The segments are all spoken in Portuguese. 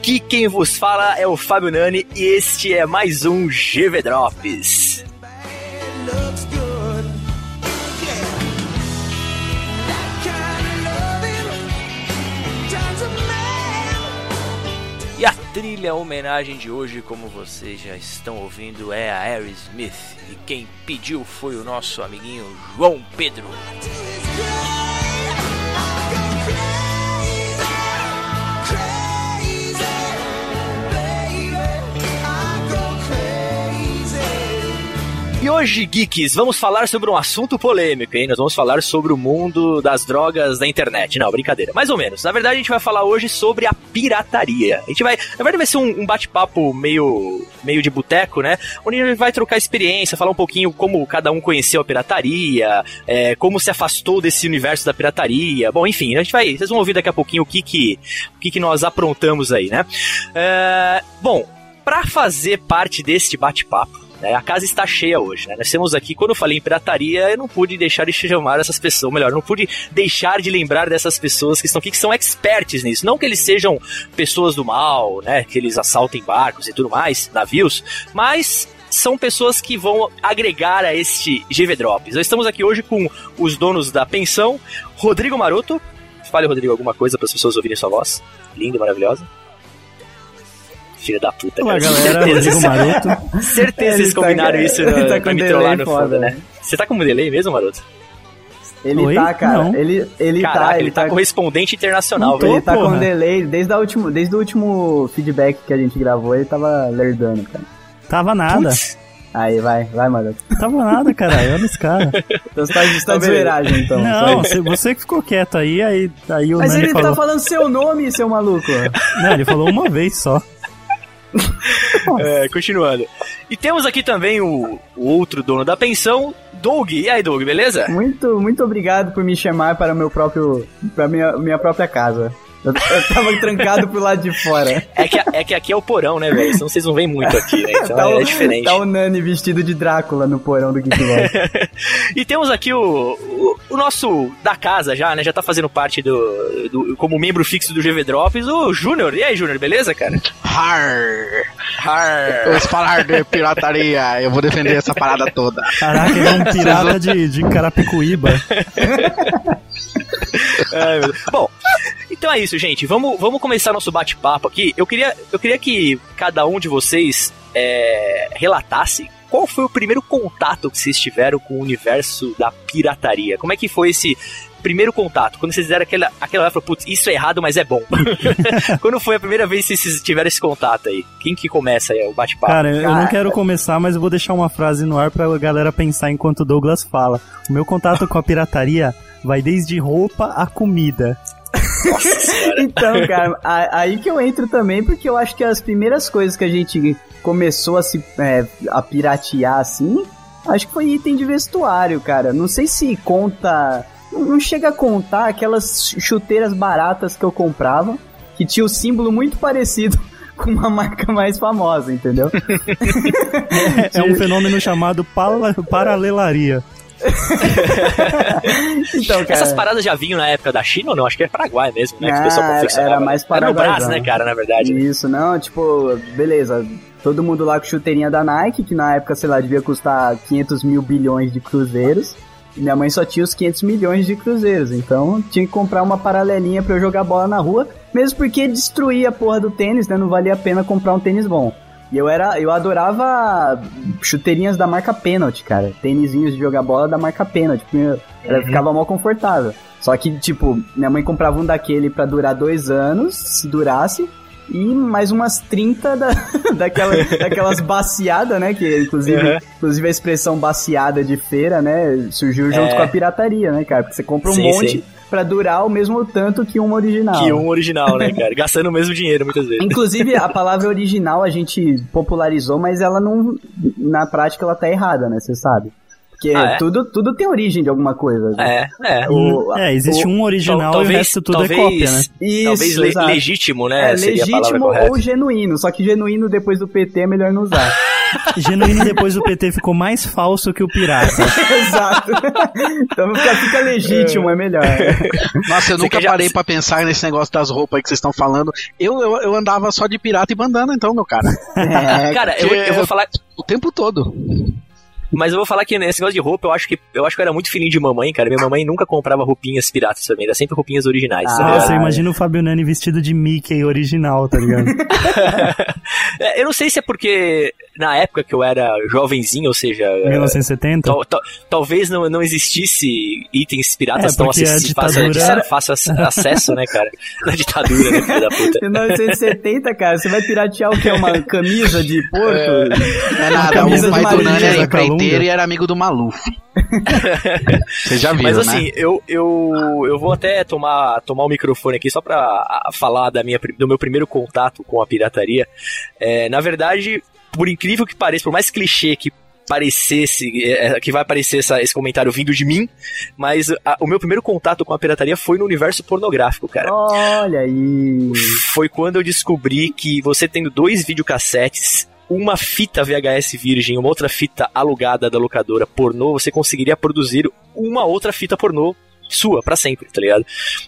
quem vos fala é o Fábio Nani e este é mais um GV Drops. E a trilha homenagem de hoje, como vocês já estão ouvindo, é a Aerosmith. E quem pediu foi o nosso amiguinho João Pedro. E hoje, geeks, vamos falar sobre um assunto polêmico, hein? Nós vamos falar sobre o mundo das drogas da internet. Não, brincadeira. Mais ou menos. Na verdade, a gente vai falar hoje sobre a pirataria. A gente vai. Na verdade, vai ser um, um bate-papo meio, meio de boteco, né? Onde a gente vai trocar experiência, falar um pouquinho como cada um conheceu a pirataria, é, como se afastou desse universo da pirataria. Bom, enfim, a gente vai. Vocês vão ouvir daqui a pouquinho o que que, o que, que nós aprontamos aí, né? É, bom, para fazer parte deste bate-papo, né, a casa está cheia hoje, né? Nós temos aqui, quando eu falei em pirataria, eu não pude deixar de chamar essas pessoas, melhor, não pude deixar de lembrar dessas pessoas que estão aqui, que são experts nisso. Não que eles sejam pessoas do mal, né? Que eles assaltem barcos e tudo mais, navios, mas são pessoas que vão agregar a este GV Drops. Nós estamos aqui hoje com os donos da pensão, Rodrigo Maroto. Fale, Rodrigo, alguma coisa para as pessoas ouvirem sua voz. Linda, maravilhosa. Filha da puta, Olá, cara. galera, Certeza. Rodrigo Maroto. Certeza Ele eles tá- combinaram isso ele no, tá com pra me trollar no foda, fundo, né? Você tá com um delay mesmo, Maroto? Ele Oi? tá, cara. Não. Ele, ele Caraca, tá, ele tá correspondente internacional, velho. Ele tá porra. com delay desde, a último, desde o último feedback que a gente gravou, ele tava lerdando, cara. Tava nada. Putz, Aí, vai, vai, mano. Tava nada, caralho. Olha esse cara. Então você tá, você tá Tá de zoeiragem, então. Não, você, você que ficou quieto aí, aí, aí o Mas Nani ele falou. tá falando seu nome, seu maluco. Não, ele falou uma vez só. É, continuando. E temos aqui também o, o outro dono da pensão, Doug. E aí, Doug, beleza? Muito, muito obrigado por me chamar para o meu próprio, para minha, minha própria casa. Eu, eu tava trancado pro lado de fora. É que, é que aqui é o porão, né, velho? Senão vocês não veem muito aqui, né? Então tá, é, o, diferente. tá o Nani vestido de Drácula no porão do Geekbox. E temos aqui o, o, o nosso da casa já, né? Já tá fazendo parte do, do como membro fixo do GV Drops, o Júnior. E aí, Júnior, beleza, cara? Har! Har. Vamos falar de pirataria. Eu vou defender essa parada toda. Caraca, ele é um pirata de, de Carapicuíba. Ai. Bom, então é isso, gente. Vamos, vamos começar nosso bate-papo aqui. Eu queria, eu queria que cada um de vocês é, relatasse qual foi o primeiro contato que vocês tiveram com o universo da pirataria. Como é que foi esse primeiro contato? Quando vocês fizeram aquela, aquela hora, putz, isso é errado, mas é bom. Quando foi a primeira vez que vocês tiveram esse contato aí? Quem que começa aí o bate-papo? Cara, eu não quero começar, mas eu vou deixar uma frase no ar pra galera pensar enquanto o Douglas fala. O meu contato com a pirataria vai desde roupa a comida. Então, cara, aí que eu entro também, porque eu acho que as primeiras coisas que a gente começou a se é, a piratear assim, acho que foi item de vestuário, cara. Não sei se conta. Não chega a contar aquelas chuteiras baratas que eu comprava, que tinha o símbolo muito parecido com uma marca mais famosa, entendeu? É um fenômeno chamado pala- paralelaria. Então, cara. Essas paradas já vinham na época da China ou não? Acho que é Paraguai mesmo, né? que o Ah, pessoal era- mais né? Era no paraguaizão. né, cara, na verdade. né? Isso, não, tipo, beleza. Todo mundo lá com chuteirinha da Nike, que na época, sei lá, devia custar 500 mil bilhões de cruzeiros. E minha mãe só tinha os 500 milhões de cruzeiros. Então tinha que comprar uma paralelinha pra eu jogar bola na rua. Mesmo porque destruía a porra do tênis, né? Não valia a pena comprar um tênis bom. E eu era, eu adorava chuteirinhas da marca Penalty, cara. Tênisinhos de jogar bola da marca Penalty. Uhum. Ela ficava mal confortável. Só que, tipo, minha mãe comprava um daquele pra durar dois anos, se durasse. E mais umas 30 da, daquela, daquelas baciadas, né? Que inclusive, Uhum. inclusive a expressão baciada de feira, né? Surgiu junto É. com a pirataria, né, cara? Porque você compra um Sim, monte, sim. Pra durar o mesmo tanto que uma original. Que um original, né, cara? Gastando o mesmo dinheiro muitas vezes. Inclusive, a palavra original a gente popularizou, mas ela não. Na prática, ela tá errada, né? Você sabe. Porque Ah, é? tudo, tudo tem origem de alguma coisa. né? É, é. O- É, existe o- um original Tal- e o resto tudo talvez, é cópia, né? Isso, talvez le- exato. legítimo, né? É, seria a palavra legítimo ou genuíno. Só que genuíno depois do PT é melhor não usar. Genuíno depois do PT ficou mais falso que o pirata. Exato. então fica, fica legítimo, é melhor. Nossa, eu Você nunca já- parei pra pensar nesse negócio das roupas aí que vocês estão falando. Eu, eu, eu andava só de pirata e bandana, então, meu cara. É, Cara, eu, eu vou falar. O tempo todo. Mas eu vou falar que nesse negócio de roupa, eu acho que eu acho que eu era muito fininho de mamãe, cara. Minha mamãe nunca comprava roupinhas piratas mim, era sempre roupinhas originais. tá Ah? Nossa, eu imagino o Fabio Nani vestido de Mickey original, tá ligado? É, eu não sei se é porque na época que eu era jovenzinho, ou seja, é, 1970? tal- tal- talvez não, não existisse itens piratas É, tão porque a acessi- fácil, ditadura- fácil ac- acesso, né, cara? Na ditadura, né, filho da puta. 1970, cara, você vai piratear o que? Uma camisa de porto? Não é nada, camisa o pai do Nani era empreiteiro e era amigo do Maluf. Vocês já viram, Mas né? assim, eu, eu, eu vou até tomar, tomar o microfone aqui só pra a, falar da minha, do meu primeiro contato com a pirataria. É, na verdade, por incrível que pareça, por mais clichê que parecesse, é, que vai aparecer essa- esse comentário vindo de mim, mas a- o meu primeiro contato com a pirataria foi no universo pornográfico, cara. Olha aí. Foi quando eu descobri que você tendo dois videocassetes, uma fita VHS virgem, uma outra fita alugada da locadora pornô, você conseguiria produzir uma outra fita pornô sua, pra sempre, tá ligado?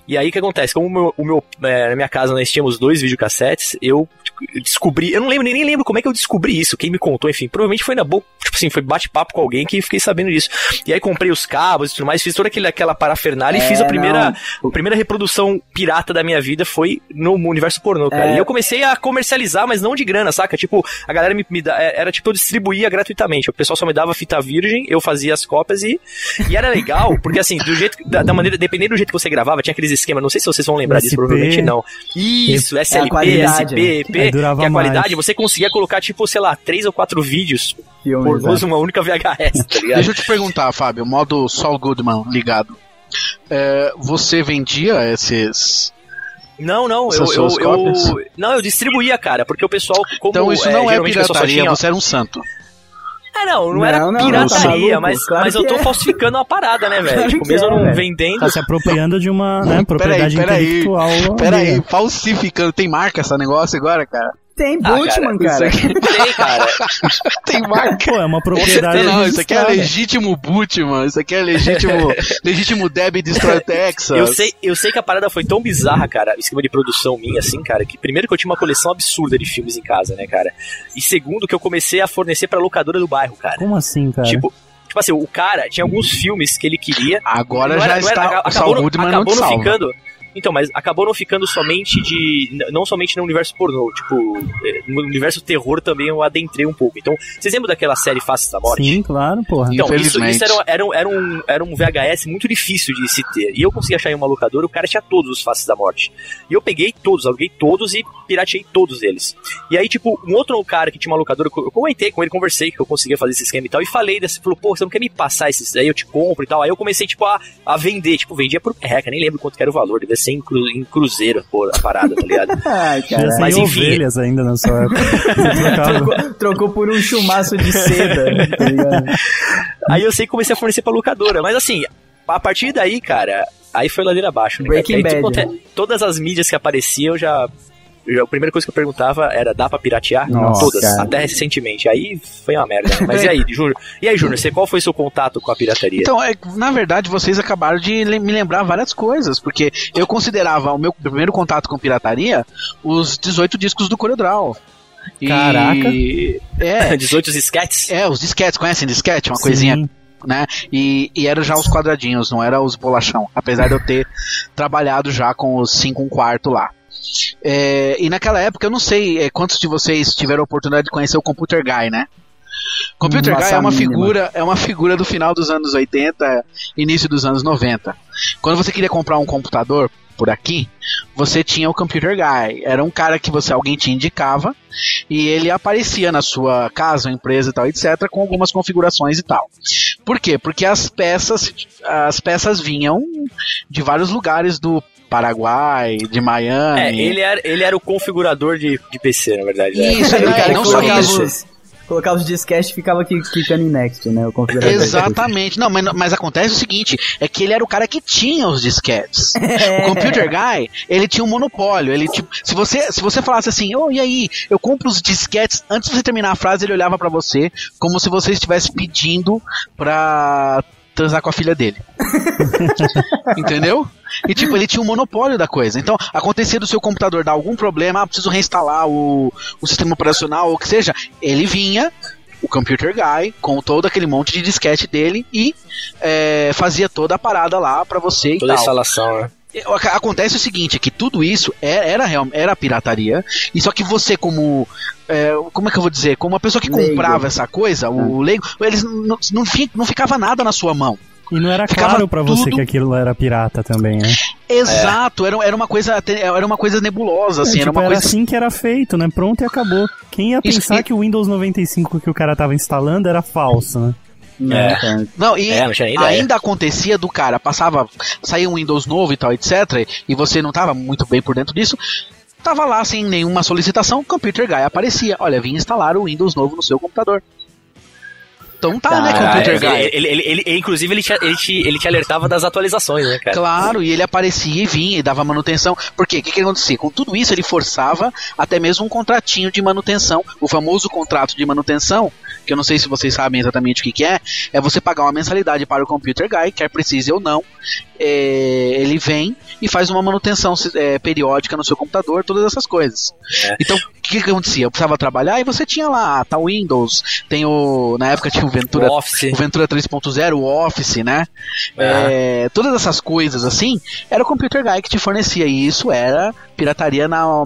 E aí o que acontece? Como o meu, o meu, é, na minha casa nós tínhamos dois videocassetes, eu tipo, descobri, eu não lembro, nem, lembro como é que eu descobri isso, quem me contou, enfim, provavelmente foi na boca, tipo assim, foi bate-papo com alguém que fiquei sabendo disso. E aí comprei os cabos e tudo mais, fiz toda aquele, aquela parafernália e É, fiz a primeira, não. a primeira reprodução pirata da minha vida foi no universo pornô, cara. É. E eu comecei a comercializar, mas não de grana, saca? Tipo, a galera me, me dá, é, era tipo, eu distribuía gratuitamente. O pessoal só me dava fita virgem, eu fazia as cópias e, e era legal, porque assim, do jeito, que- da, da maneira, dependendo do jeito que você gravava, tinha aqueles esquemas, não sei se vocês vão lembrar disso, SP. provavelmente não. Isso, SLP, SP, né? EP, Aí durava que é a qualidade, mais. você conseguia colocar, tipo, sei lá, três ou quatro vídeos Filmes, pornôs né? numa única VHS, tá ligado? Deixa eu te perguntar, Fábio, modo Saul Goodman ligado. É, você vendia esses. Não, não, eu, Essas eu, suas eu- cópias? Não, eu distribuía, cara, porque o pessoal, como Então isso é, não é só pirataria, tinha- você era um santo. Não, não, Não, era não, não, pirataria, tá mas, Claro mas eu tô é. falsificando uma parada, né, velho? Claro tipo, mesmo é, não velho. vendendo. Tá se apropriando de uma né, propriedade peraí. intelectual. Pera aí, alheia. falsificando. Tem marca esse negócio agora, cara? Tem Ah, Bultman, cara. Tem, cara. Tem marca. Pô, é uma propriedade Não, isso aqui é legítimo Bootman, isso aqui é legítimo, legítimo Deb Destroy Texas. Eu sei, eu sei que a parada foi tão bizarra, cara, o esquema de produção minha, assim, cara, que primeiro que eu tinha uma coleção absurda de filmes em casa, né, cara? E segundo que eu comecei a fornecer pra locadora do bairro, cara. Como assim, cara? Tipo, tipo assim, o cara tinha alguns filmes que ele queria. Agora Não já era- não era- está, aca- o Saul não- Goodman não acabou te não salva. ficando. Então, mas acabou não ficando somente de. Não somente no universo pornô. Tipo, eh, no universo terror também eu adentrei um pouco. Então, vocês lembram daquela série Faces da Morte? Sim, claro, porra. Então, isso, isso era, era, um, era, um, era um VHS muito difícil de se ter. E eu consegui achar em uma locadora, o cara tinha todos os Faces da Morte. E eu peguei todos, aluguei todos e pirateei todos eles. E aí, tipo, um outro cara que tinha uma locadora, eu comentei com ele, conversei que eu conseguia fazer esse esquema e tal, e falei desse, falou, pô, você não quer me passar esses aí, eu te compro e tal. Aí eu comecei, tipo, a, a vender, tipo, vendia por reca, nem lembro quanto que era o valor, devia ser em, cru, em cruzeiro, pô, a parada, tá ligado? Ai, cara. mas enfim. ovelhas ainda na sua época. Trocou, trocou por um chumaço de seda, tá ligado? Aí eu sei que comecei a fornecer pra locadora, mas assim, a partir daí, cara, aí foi ladeira abaixo. Né? Breaking Aí, Bad, tipo, né? todas as mídias que apareciam eu já. A primeira coisa que eu perguntava era: dá pra piratear? Nossa, Todas, cara. até recentemente. Aí foi uma merda. Mas e aí, Júnior? E aí, Júnior, você qual foi seu contato com a pirataria? Então, é, na verdade, vocês acabaram de me lembrar várias coisas, porque eu considerava o meu primeiro contato com pirataria os 18 discos do CorelDRAW. E- Caraca. É, 18 esquetes? é, os disquetes, conhecem disquete? Uma Sim. coisinha, né? E, e era já os quadradinhos, não era os bolachão, apesar de eu ter trabalhado já com os 5 um quarto lá. É, e naquela época, eu não sei é, quantos de vocês tiveram a oportunidade de conhecer o Computer Guy, né? Computer Nossa, Guy é uma mínima. figura, é uma figura do final dos anos 80, início dos anos 90. Quando você queria comprar um computador por aqui, você tinha o Computer Guy. Era um cara que você alguém te indicava e ele aparecia na sua casa, empresa e tal, etc, com algumas configurações e tal. Por quê? Porque as peças, as peças vinham de vários lugares do Paraguai, de Miami. É, ele era, ele era o configurador de, de PC, na verdade. né? Isso, o não, cara não que só colocava isso. os, colocava os disquetes e ficava aqui clicando em next, né? O configurador. Exatamente. Não, mas, mas acontece o seguinte, é que ele era o cara que tinha os disquetes. O computer guy, ele tinha um monopólio. Ele tipo, se você se você falasse assim, "Oh, e aí, eu compro os disquetes", antes de você terminar a frase, ele olhava pra você como se você estivesse pedindo pra transar com a filha dele. Entendeu? E tipo, ele tinha um monopólio da coisa. Então, acontecia do seu computador dar algum problema, ah, preciso reinstalar o, o sistema operacional ou o que seja, ele vinha, o computer guy, com todo aquele monte de disquete dele e é, fazia toda a parada lá pra você e Toda a tal. instalação, né? Ac- Acontece o seguinte, é que tudo isso era, era, real- era pirataria, e só que você como, é, como é que eu vou dizer, como uma pessoa que Leigo. comprava essa coisa, o leigo, eles não, não, não ficava nada na sua mão. E não era Ficava claro pra você tudo- que aquilo era pirata também, né? Exato, era, era uma coisa era uma coisa nebulosa, assim, É, era tipo, uma era coisa assim que era feito, né? Pronto e acabou. Quem ia Isso, pensar e- que o Windows 95 que o cara tava instalando era falso, né? Né, É. cara? Não, e É, não ainda acontecia do cara, passava, saía um Windows novo e tal, etc, e você não tava muito bem por dentro disso, tava lá sem nenhuma solicitação, o Computer Guy aparecia, olha, vim instalar o Windows novo no seu computador. Então tá, né, Caralho, Computer ele, Guy? ele, ele, ele- inclusive, ele te, ele, te, ele te alertava das atualizações, né, cara? Claro, e ele aparecia e vinha e dava manutenção. Por quê? O que, que acontecia? Com tudo isso, ele forçava até mesmo um contratinho de manutenção. O famoso contrato de manutenção, que eu não sei se vocês sabem exatamente o que, que é, é você pagar uma mensalidade para o Computer Guy, quer precise ou não. É, ele vem e faz uma manutenção é, periódica no seu computador, todas essas coisas. É. Então, o que, que acontecia? Eu precisava trabalhar e você tinha lá, ah, tá o Windows, tem o. Na época tinha o Ventura O Office. o Ventura 3.0, o Office, né? Ah. É, todas essas coisas assim, era o Computer Guy que te fornecia. E isso era pirataria na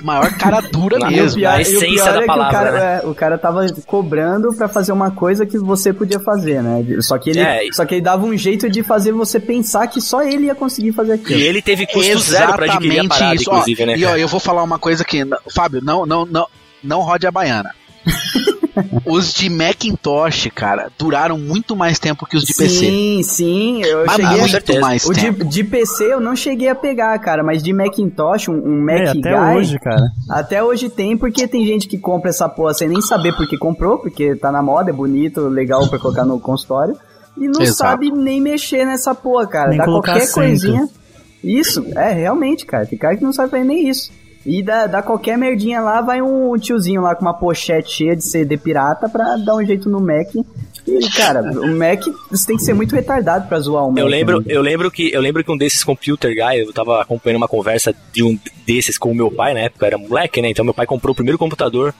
maior cara dura mesmo. pior, a o essência pior da é que palavra, o cara, né? é, o cara tava cobrando pra fazer uma coisa que você podia fazer, né? Só que ele, É, só que ele dava um jeito de fazer você pensar que só ele ia conseguir fazer aquilo. E ele teve custo zero pra adquirir a parada, isso. Ó, inclusive, né? e ó, eu vou falar uma coisa que. Fábio, não, não, não, não rode a baiana. os de Macintosh, cara, duraram muito mais tempo que os de PC. Sim, sim, eu Mas cheguei muito certeza. mais O de, tempo. de PC eu não cheguei a pegar, cara, mas de Macintosh, um, um Mac É, até Guy, hoje, cara. até hoje tem, porque tem gente que compra essa porra sem nem saber por que comprou, porque tá na moda, é bonito, legal pra colocar no consultório, e não Exato. sabe nem mexer nessa porra, cara. Nem Dá qualquer coisinha. Isso, é, realmente, cara. Tem cara que não sabe fazer nem isso. E dá, dá qualquer merdinha lá, vai um tiozinho lá com uma pochete cheia de CD pirata pra dar um jeito no Mac. E, cara, o Mac, você tem que ser muito retardado pra zoar o Mac. Eu lembro, né? eu lembro que eu lembro que um desses computer guy, eu tava acompanhando uma conversa de um desses com o meu pai, na época eu era moleque, né? Então meu pai comprou o primeiro computador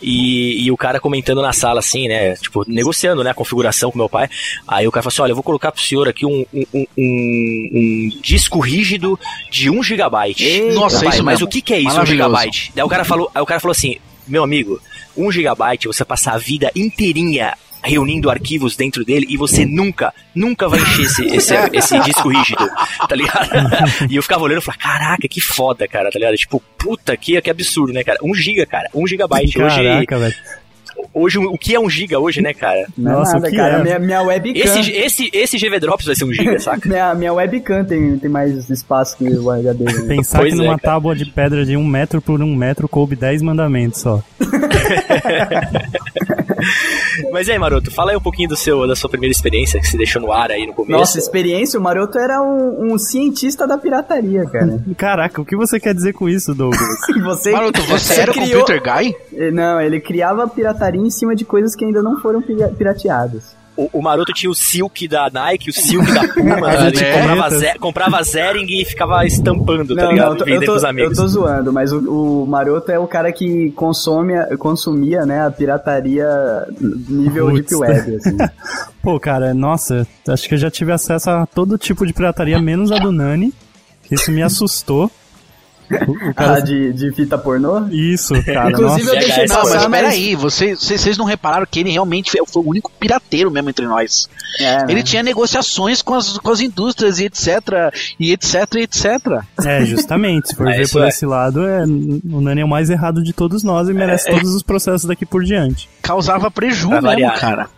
e, e o cara comentando na sala assim, né? Tipo, negociando, né, a configuração com meu pai. Aí o cara falou assim: "Olha, eu vou colocar pro senhor aqui um, um, um- um- disco rígido de 1 gigabyte. Eita, Nossa, Pai, isso mas mesmo. o que que é isso, 1 Maravilhoso. gigabyte? Daí o cara falou, aí o cara falou assim: "Meu amigo, 1 gigabyte você passar a vida inteirinha reunindo arquivos dentro dele e você nunca, nunca vai encher esse, esse, esse disco rígido, tá ligado? e eu ficava olhando e falava, caraca, que foda, cara, tá ligado? Tipo, puta, que, que absurdo, né, cara? 1 giga, cara, 1 gigabyte. Hoje, Caraca, velho. Hoje, o que é 1 giga hoje, né, cara? É Nossa, nada, o que cara. é? Minha, minha webcam. Esse, esse, esse GV Drops vai ser 1 giga, saca? Minha, minha webcam tem, tem mais espaço que o HD. né? Pensar Pois que é, numa cara. tábua de pedra de um metro por um metro coube 10 mandamentos só. Mas e aí, Maroto, fala aí um pouquinho do seu, da sua primeira experiência que você deixou no ar aí no começo. Nossa, experiência, o Maroto era um, um cientista da pirataria, cara. Caraca, o que você quer dizer com isso, Douglas? Você, Maroto, você era o criou... Computer Guy? Eh, Não, ele criava pirataria em cima de coisas que ainda não foram pira- pirateadas. O, o Maroto tinha o Silk da Nike, o Silk da Puma, tá ligado? etiquetas. comprava, ze- comprava Zering e ficava estampando, tá Não, ligado? não, eu tô, eu, pros eu amigos. tô zoando, mas o, o Maroto é o cara que consome, consumia, né, a pirataria nível Putz. Deep Web, assim. Pô, cara, nossa, acho que eu já tive acesso a todo tipo de pirataria, menos a do Nani. Isso me assustou. Ah, cara... de, de fita pornô? Isso, cara, Inclusive, nossa. eu deixei. Não, mas passar, mas... peraí, vocês, vocês vocês não repararam que ele realmente foi foi o único pirateiro mesmo entre nós. É, né? Ele tinha negociações com as, com as indústrias e etc, e etc, e etc. É, justamente, se for É, ver por é. esse lado, é, o Nani é o mais errado de todos nós e merece todos os processos daqui por diante. Causava prejuízo mesmo, cara.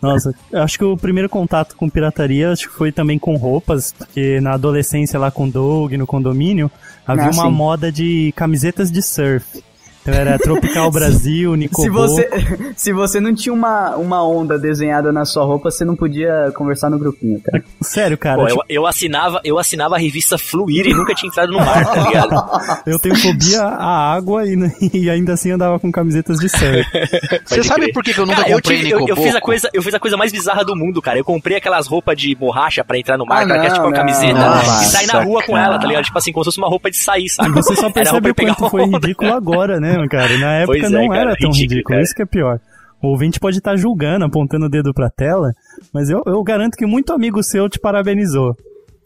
Nossa, eu acho que o primeiro contato com pirataria acho que foi também com roupas, porque na adolescência lá com Doug, no condomínio, havia Ah, uma sim. moda de camisetas de surf. Então era Tropical Brasil, Se Nicobo. você, se você não tinha uma, uma onda desenhada na sua roupa, você não podia conversar no grupinho, cara. Sério, cara, Pô, tipo, eu, eu assinava, eu assinava a revista Fluir e nunca tinha entrado no mar, tá ligado? eu tenho fobia à água e, e ainda assim andava com camisetas de surf. Você sabe por que, que eu nunca Cara, eu, comprei tive- eu, eu fiz a coisa, eu fiz a coisa mais bizarra do mundo, cara. Eu comprei aquelas roupas de borracha pra entrar no mar, Ah, cara, que é não, tipo uma não, camiseta não, e sair na nossa, rua com cara. ela, tá ligado? Tipo assim, como se fosse uma roupa de sair, sabe? E você só Era percebe roupa o quanto foi ridículo agora, né, cara? Na época Pois é, não cara, era tão ridículo, ridículo, cara. isso que é pior. O ouvinte pode estar julgando, apontando o dedo pra tela, mas eu, eu garanto que muito amigo seu te parabenizou.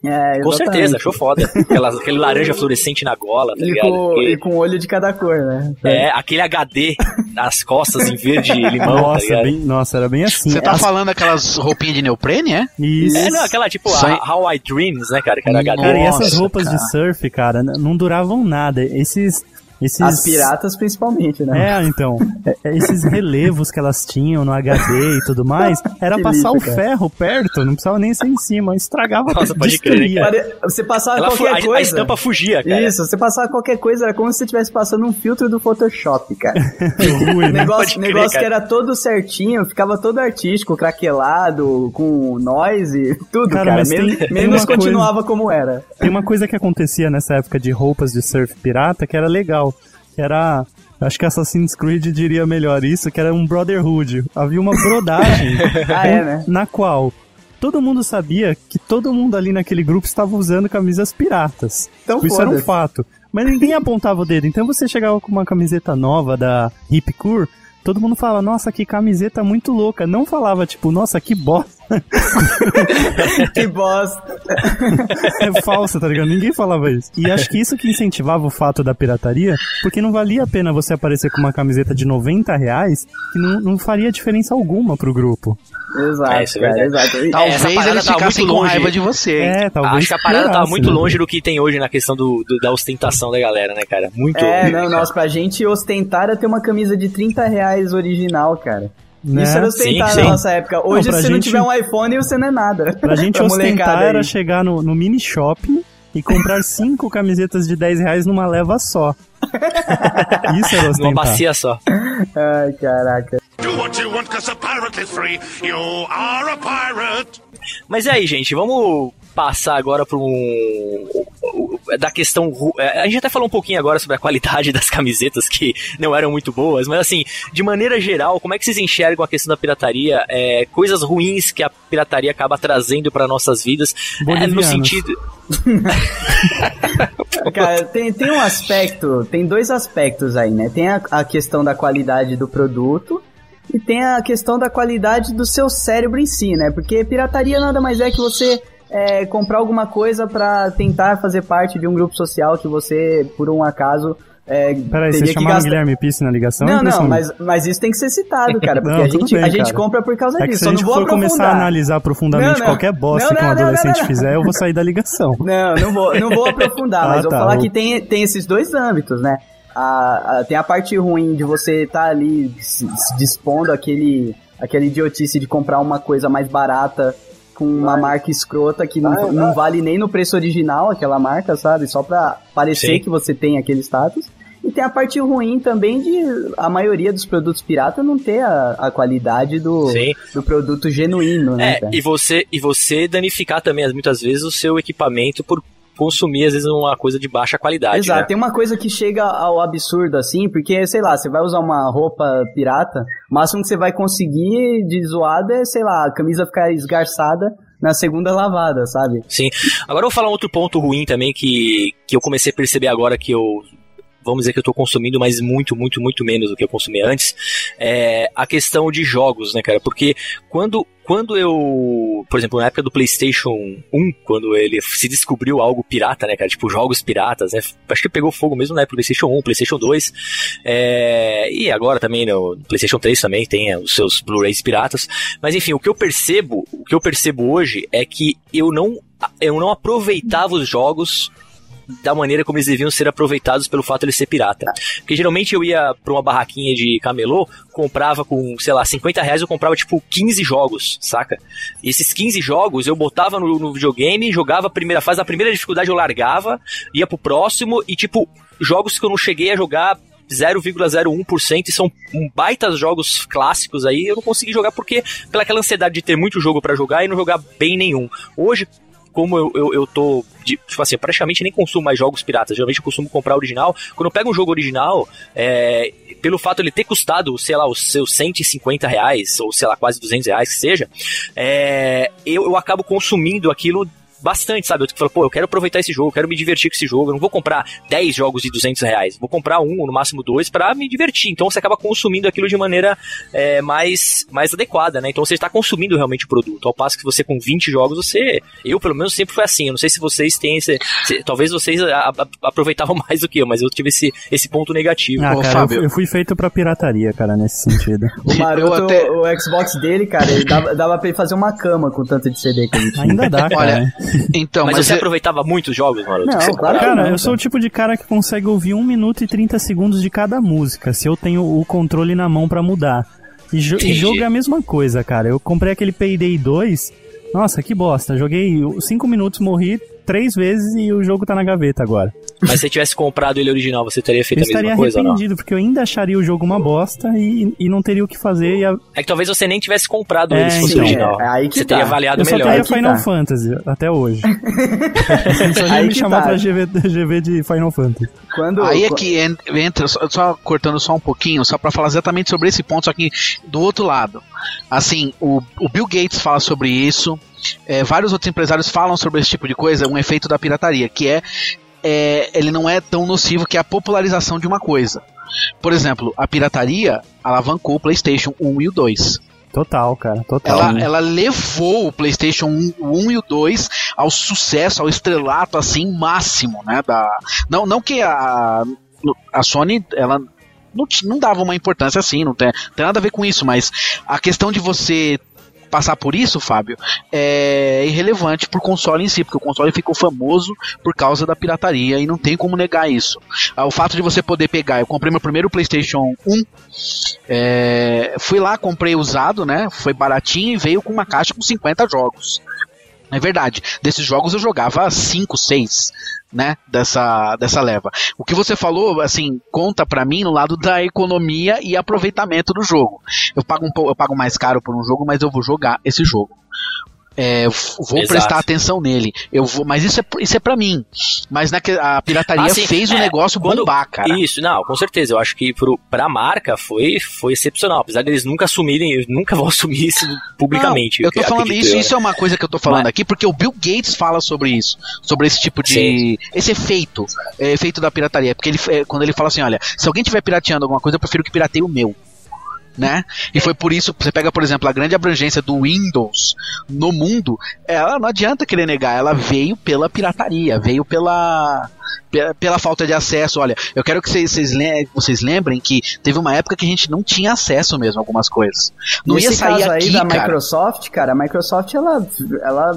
É, Com certeza, achou foda. Aquela, aquele laranja fluorescente na gola, tá E ligado? com, e com olho de cada cor, né? É, aquele HD nas costas em verde e limão, tá nossa, ligado? bem, nossa, era bem assim. Você tá As- falando aquelas roupinhas de neoprene, é? Isso. É, não, aquela tipo a How I Dreams, né, cara? Que era HD. Cara, e essas Nossa, roupas cara. de surf, cara, não duravam nada. Esses. Esses As piratas, principalmente, né? É, então. é- esses relevos que elas tinham no HD e tudo mais, era Que passar lixo, o cara. ferro perto, não precisava nem ser em cima, estragava Nossa, pode crer. Pare- Você passava Ela fu- qualquer a, a coisa. estampa fugia, cara. Isso, você passava qualquer coisa, era como se você estivesse passando um filtro do Photoshop, cara. Ruim, O né? negócio, crer, negócio que cara. era todo certinho, ficava todo artístico, craquelado, com noise, tudo, Cara, cara. mas Men- tem- tem menos coisa- continuava como era. Tem uma coisa que acontecia nessa época de roupas de surf pirata que era legal. Que era. Acho que Assassin's Creed diria melhor isso, que era um Brotherhood. Havia uma brodagem Ah, é, né? na qual todo mundo sabia que todo mundo ali naquele grupo estava usando camisas piratas. Então isso era um fato. Mas ninguém apontava o dedo. Então você chegava com uma camiseta nova da Hip Cure, todo mundo falava, nossa, que camiseta muito louca. Não falava, tipo, nossa, que bosta. Que bosta. é falsa, tá ligado? Ninguém falava isso. E acho que isso que incentivava o fato da pirataria, porque não valia a pena você aparecer com uma camiseta de 90 reais, que não, não faria diferença alguma pro grupo. Exato, É, isso é cara, exato. Essa Talvez parada eles tá ficassem muito com longe. raiva de você. hein? É, talvez. Acho que a parada tava piorasse, muito né? longe do que tem hoje na questão do, do- da ostentação da galera, né, cara? Muito É, longe. não, nossa, pra gente ostentar era ter uma camisa de 30 reais original, cara. Né? Isso era ostentar Sim, na sim. nossa época. Hoje, pra se não gente- tiver um iPhone, você não é nada. Pra gente molecada ostentar aí. era chegar no, no mini shopping e comprar cinco camisetas de 10 reais numa leva só. Isso era Numa ostentar. bacia só. Ai, caraca. Do what you want, cause a pirate is free. You are a pirate. Mas e aí, gente, vamos passar agora para um da questão é, a gente até falou um pouquinho agora sobre a qualidade das camisetas que não eram muito boas, mas assim, de maneira geral, como é que vocês enxergam a questão da pirataria, é, coisas ruins que a pirataria acaba trazendo para nossas vidas, é, no sentido Cara, tem, tem um aspecto, tem dois aspectos aí, né? Tem a, a questão da qualidade do produto e tem a questão da qualidade do seu cérebro em si, né? Porque pirataria nada mais é que você é, comprar alguma coisa pra tentar fazer parte de um grupo social que você, por um acaso, é, Peraí, vocês que chamaram gastar. Guilherme Pisse na ligação? Não, não, mas, mas isso tem que ser citado, cara, porque Não, a, gente, bem, a gente compra por causa É disso. se a gente for começar a analisar profundamente Não, não. qualquer bosta que um adolescente fizer, eu vou sair da ligação. Não, não vou, não vou aprofundar, Ah, mas vou tá, falar vou- que tem, tem esses dois âmbitos, né? A, a- tem a parte ruim de você estar ali se, se dispondo aquele, aquela idiotice de comprar uma coisa mais barata com uma marca escrota que não, não vale nem no preço original aquela marca, sabe? Só pra parecer Sim. que você tem aquele status. E tem a parte ruim também de a maioria dos produtos pirata não ter a, a qualidade do, Sim. do produto genuíno, né? É, e você, e você danificar também, muitas vezes, o seu equipamento por consumir, às vezes, uma coisa de baixa qualidade. Exato, né? tem uma coisa que chega ao absurdo assim, porque, sei lá, você vai usar uma roupa pirata, o máximo que você vai conseguir de zoada é, sei lá, a camisa ficar esgarçada na segunda lavada, sabe? Sim. Agora eu vou falar um outro ponto ruim também que, que eu comecei a perceber agora que eu. Vamos dizer que eu tô consumindo, mas muito, muito, muito menos do que eu consumi antes. É a questão de jogos, né, cara? Porque quando, quando eu. Por exemplo, na época do PlayStation 1, quando ele se descobriu algo pirata, né, cara? Tipo, jogos piratas, né? Acho que pegou fogo mesmo na época do PlayStation 1, PlayStation 2. É, e agora também no PlayStation 3 também tem é, os seus Blu-rays piratas. Mas enfim, o que eu percebo, o que eu percebo hoje é que eu não eu não aproveitava os jogos da maneira como eles deviam ser aproveitados pelo fato de ele ser pirata. Porque geralmente eu ia pra uma barraquinha de camelô, comprava com, sei lá, 50 reais, eu comprava tipo 15 jogos, saca? E esses 15 jogos eu botava no, no videogame, jogava a primeira fase, a primeira dificuldade eu largava, ia pro próximo e tipo, jogos que eu não cheguei a jogar 0,01% e são baitas jogos clássicos aí, eu não consegui jogar porque pela aquela ansiedade de ter muito jogo pra jogar e não jogar bem nenhum. Hoje, como eu, eu, eu tô, de, tipo assim, praticamente nem consumo mais jogos piratas, geralmente eu costumo comprar original. Quando eu pego um jogo original, é, pelo fato de ele ter custado, sei lá, os seus 150 reais, ou sei lá, quase 200 reais que seja, é, eu, eu acabo consumindo aquilo bastante, sabe? Eu falo, pô, eu quero aproveitar esse jogo, eu quero me divertir com esse jogo, eu não vou comprar 10 jogos de 200 reais, vou comprar um, ou no máximo dois, para me divertir. Então você acaba consumindo aquilo de maneira é, mais, mais adequada, né? Então você está consumindo realmente o produto. Ao passo que você com 20 jogos, você. Eu, pelo menos, sempre foi assim. Eu não sei se vocês têm esse. Se, talvez vocês a, a, aproveitavam mais do que eu, mas eu tive esse, esse ponto negativo. Ah, cara, eu, eu fui feito pra pirataria, cara, nesse sentido. O Maroto, até- o Xbox dele, cara, ele dava, dava pra ele fazer uma cama com tanto de CD que ele tinha. Ainda dá, cara. Olha, então, mas, mas, você é- aproveitava muitos jogos, mano? Não, claro Cara, não, eu sou o tipo de cara que consegue ouvir 1 minuto e 30 segundos de cada música, se eu tenho o controle na mão pra mudar. E, jo- e Entendi. jogo é a mesma coisa, cara. Eu comprei aquele Payday 2, nossa, que bosta. Joguei 5 minutos, morri três vezes e o jogo tá na gaveta agora. Mas se você tivesse comprado ele original, você teria feito Eu a mesma estaria coisa ou não? arrependido, porque eu ainda acharia o jogo uma bosta e, e não teria o que fazer. E a- É que talvez você nem tivesse comprado É, ele se fosse então. original. É, aí que você tá. teria avaliado eu melhor. teria Aí que Final tá. Fantasy até hoje. só ia Aí me que chamar tá. pra GV, GV de Final Fantasy. Quando, Aí é qu- que en- entra, só, só cortando só um pouquinho, só pra falar exatamente sobre esse ponto, só que do outro lado. Assim, o, o Bill Gates fala sobre isso, é, vários outros empresários falam sobre esse tipo de coisa, um efeito da pirataria, que é, é, ele não é tão nocivo que a popularização de uma coisa. Por exemplo, a pirataria alavancou o PlayStation 1 e o 2. Total, cara, total. Ela, ela levou o PlayStation 1, o 1 e o 2 ao sucesso, ao estrelato assim máximo, né? Da, não, não que a, a Sony ela não, não dava uma importância assim, não tem, tem nada a ver com isso, mas a questão de você passar por isso, Fábio, é irrelevante pro console em si, porque o console ficou famoso por causa da pirataria e não tem como negar isso. Ah, O fato de você poder pegar, eu comprei meu primeiro PlayStation 1, é, fui lá, comprei usado, né? Foi baratinho e veio com uma caixa com 50 jogos. É verdade. Desses jogos eu jogava 5, 6, né? Dessa, dessa leva. O que você falou, assim, conta pra mim no lado da economia e aproveitamento do jogo. Eu pago, um, eu pago mais caro por um jogo, mas eu vou jogar esse jogo. É, eu vou Exato. prestar atenção nele. Eu vou, mas isso é, isso é pra mim. Mas na, a pirataria Ah, sim. fez o É, negócio quando- bombar, cara. Isso, não, com certeza. Eu acho que pro, pra marca foi, foi excepcional. Apesar deles nunca assumirem, nunca vão assumir isso publicamente. Não, eu tô falando acredito isso, eu, isso é uma coisa que eu tô falando Mas- aqui, porque o Bill Gates fala sobre isso, sobre esse tipo de. Sim. esse efeito, é, efeito da pirataria. Porque ele, é, quando ele fala assim, olha, se alguém estiver pirateando alguma coisa, eu prefiro que pirateie o meu. Né? E foi por isso, você pega, por exemplo, a grande abrangência do Windows no mundo, ela não adianta querer negar, ela veio pela pirataria, veio pela, pela, pela falta de acesso. Olha, eu quero que vocês, vocês, le- vocês lembrem que teve uma época que a gente não tinha acesso mesmo a algumas coisas. Não Nesse ia sair caso aqui, aí da cara. Microsoft, cara, a Microsoft, ela, ela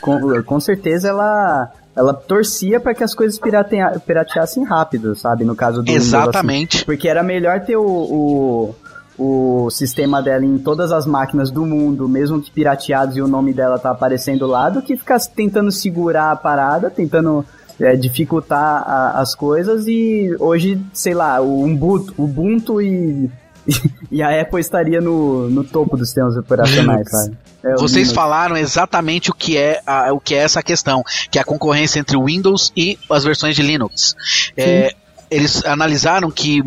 com, com certeza, ela, ela torcia para que as coisas piratea- pirateassem rápido, sabe? No caso do Windows, assim. Exatamente. Porque era melhor ter o, o, o sistema dela em todas as máquinas do mundo, mesmo que pirateados e o nome dela tá aparecendo lá, do que ficar tentando segurar a parada, tentando é, dificultar a- as coisas e hoje, sei lá, o Ubuntu, Ubuntu e, e a Apple estaria no, no topo dos sistemas operacionais, sabe? É, Vocês falaram exatamente o que é a- o que é essa questão, que é a concorrência entre o Windows e as versões de Linux. É, eles analisaram que,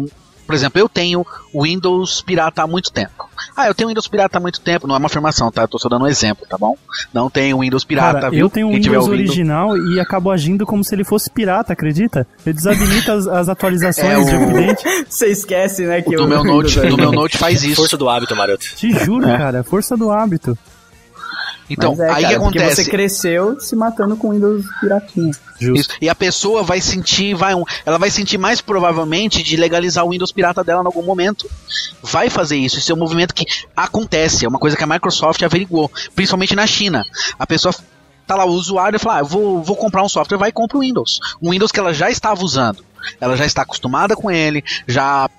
por exemplo, eu tenho o Windows pirata há muito tempo. Ah, eu tenho Windows pirata há muito tempo, não é uma afirmação, tá? Eu tô só dando um exemplo, tá bom? Não tenho Windows pirata, Cara, viu? eu tenho um Windows ouvindo- original e acabo agindo como se ele fosse pirata, acredita? Eu desabilito as, as atualizações É, o- de update. Você esquece, né, que Do o meu Windows Note, do original- meu Note faz isso. Força do hábito, maroto. Te juro, cara, força do hábito. Então, é, aí cara, que Porque acontece? você cresceu se matando com Windows piratinha. Justo. Isso. E a pessoa vai sentir, vai um, ela vai sentir mais provavelmente de legalizar o Windows pirata dela em algum momento. Vai fazer isso. Isso é um movimento que acontece, é uma coisa que a Microsoft averiguou, principalmente na China. A pessoa tá lá o usuário e fala, ah, eu vou, vou comprar um software, vai e compra o Windows. Um Windows que ela já estava usando. Ela já está acostumada com ele, já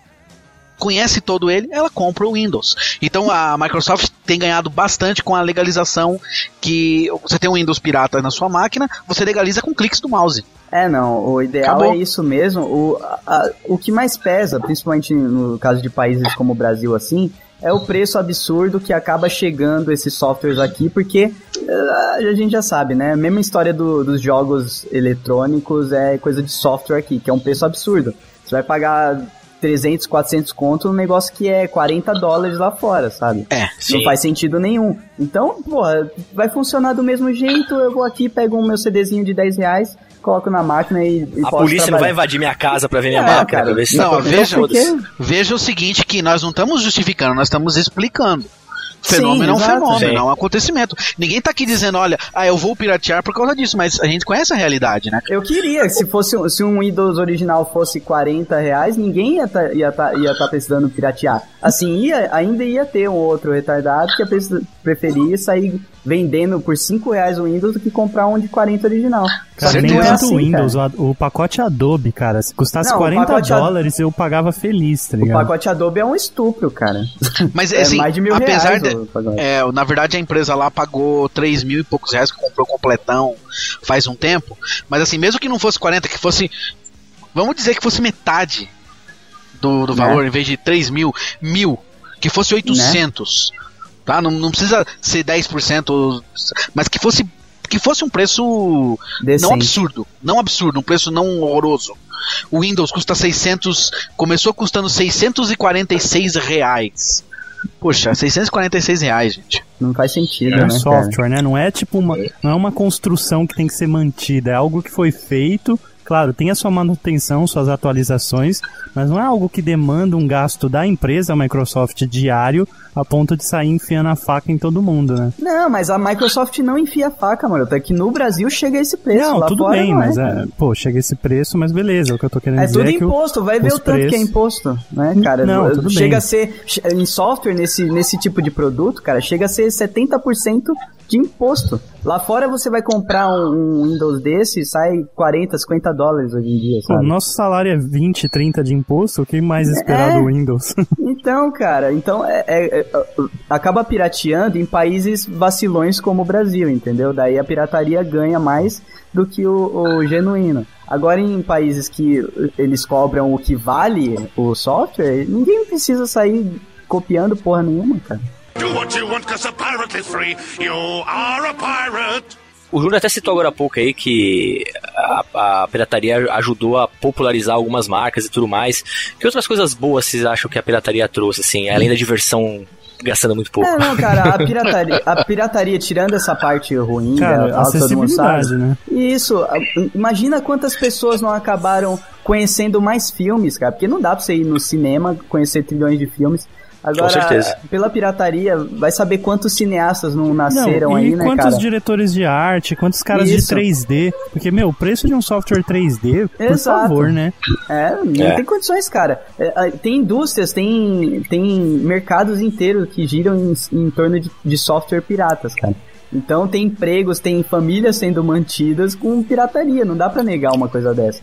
conhece todo ele, ela compra o Windows. Então a Microsoft tem ganhado bastante com a legalização que você tem um Windows pirata na sua máquina, você legaliza com cliques do mouse. É, não, o ideal Acabou. é isso mesmo. O, a- o que mais pesa, principalmente no caso de países como o Brasil, assim, é o preço absurdo que acaba chegando esses softwares aqui, porque eh, a gente já sabe, né? A mesma história do- dos jogos eletrônicos é coisa de software aqui, que é um preço absurdo. Você vai pagar 300, 400 conto num negócio que é 40 dólares lá fora, sabe? É, Não faz sentido nenhum. Então, porra, vai funcionar do mesmo jeito. Eu vou aqui, pego o meu CDzinho de 10 reais, coloco na máquina e, e A posso polícia não vai trabalhar. invadir minha casa pra ver minha É, máquina, cara. pra ver se Não, tá veja-. Veja o seguinte, que nós não estamos justificando, nós estamos explicando. Fenômeno é um exato. fenômeno, Sim. é um acontecimento. Ninguém tá aqui dizendo, olha, ah, eu vou piratear por causa disso, mas a gente conhece a realidade, né? Eu queria, se fosse um- se um Windows original fosse 40 reais, ninguém ia tá, ia tá, ia tá precisando piratear. Assim, ia, ainda ia ter um outro retardado que ia pre- preferir sair vendendo por 5 reais o Windows do que comprar um de 40 original. Cara, nem é tanto o assim, Windows, cara. o, o pacote Adobe, cara, se custasse Não, o 40 pacote Ad- dólares, eu pagava feliz, tá O ligado? pacote Adobe é um estupro, cara. Mas É assim, mais de mil apesar reais de. o. É, na verdade a empresa lá pagou 3 mil e poucos reais que comprou completão faz um tempo. Mas assim, mesmo que não fosse 40, que fosse. Vamos dizer que fosse metade do, do Né? valor, em vez de 3 mil, mil, que fosse 800. Tá? Não, não precisa ser 10%, mas que fosse. Que fosse um preço Decente. não absurdo, não absurdo, um preço não horroroso. O Windows custa 600, começou custando 646 reais. Poxa, 646 reais, gente. Não faz sentido, É né, um cara? software, né? Não é tipo uma, não é uma construção que tem que ser mantida, é algo que foi feito. Claro, tem a sua manutenção, suas atualizações, mas não é algo que demanda um gasto da empresa, Microsoft, diário, a ponto de sair enfiando a faca em todo mundo, né? Não, mas a Microsoft não enfia a faca, mano. Até que no Brasil chega esse preço. não, tudo fora bem, não mas é, é, pô, chega esse preço, mas beleza, o que eu tô querendo É dizer tudo é que o- imposto, vai ver o tanto que é preços- imposto, né, cara? Não, tudo chega bem. a ser, em software, nesse, nesse tipo de produto, cara, chega a ser 70% de imposto. Lá fora você vai comprar um, um Windows desse e sai 40, 50 dólares hoje em dia, Pô, sabe? nosso salário é 20, 30 de imposto, o que mais esperar É. do Windows? Então, cara, então é, é- é- acaba pirateando em países vacilões como o Brasil, entendeu? Daí a pirataria ganha mais do que o, o genuíno. Agora, em países que eles cobram o que vale o software, ninguém precisa sair copiando porra nenhuma, cara. Do what you want, cause a pirate is free. You are a pirate. O Júnior até citou agora há pouco aí que a, a pirataria ajudou a popularizar algumas marcas e tudo mais. Que outras coisas boas vocês acham que a pirataria trouxe, assim, além da diversão gastando muito pouco? É, não, cara, a pirataria, a pirataria tirando essa parte ruim Cara, dela, tal, todo mundo sabe. acessibilidade, né? Isso, imagina quantas pessoas não acabaram conhecendo mais filmes, cara, porque não dá pra você ir no cinema conhecer trilhões de filmes. Agora, certeza. pela pirataria, vai saber quantos cineastas não nasceram Não, e aí, né, quantos cara? diretores de arte, quantos caras Isso. de 3D? Porque, meu, o preço de um software 3D, por Exato. favor, né? É, não É. tem condições, cara. É, é, tem indústrias, tem, tem mercados inteiros que giram em, em torno de, de software piratas, cara. Então tem empregos, tem famílias sendo mantidas com pirataria, não dá pra negar uma coisa dessa.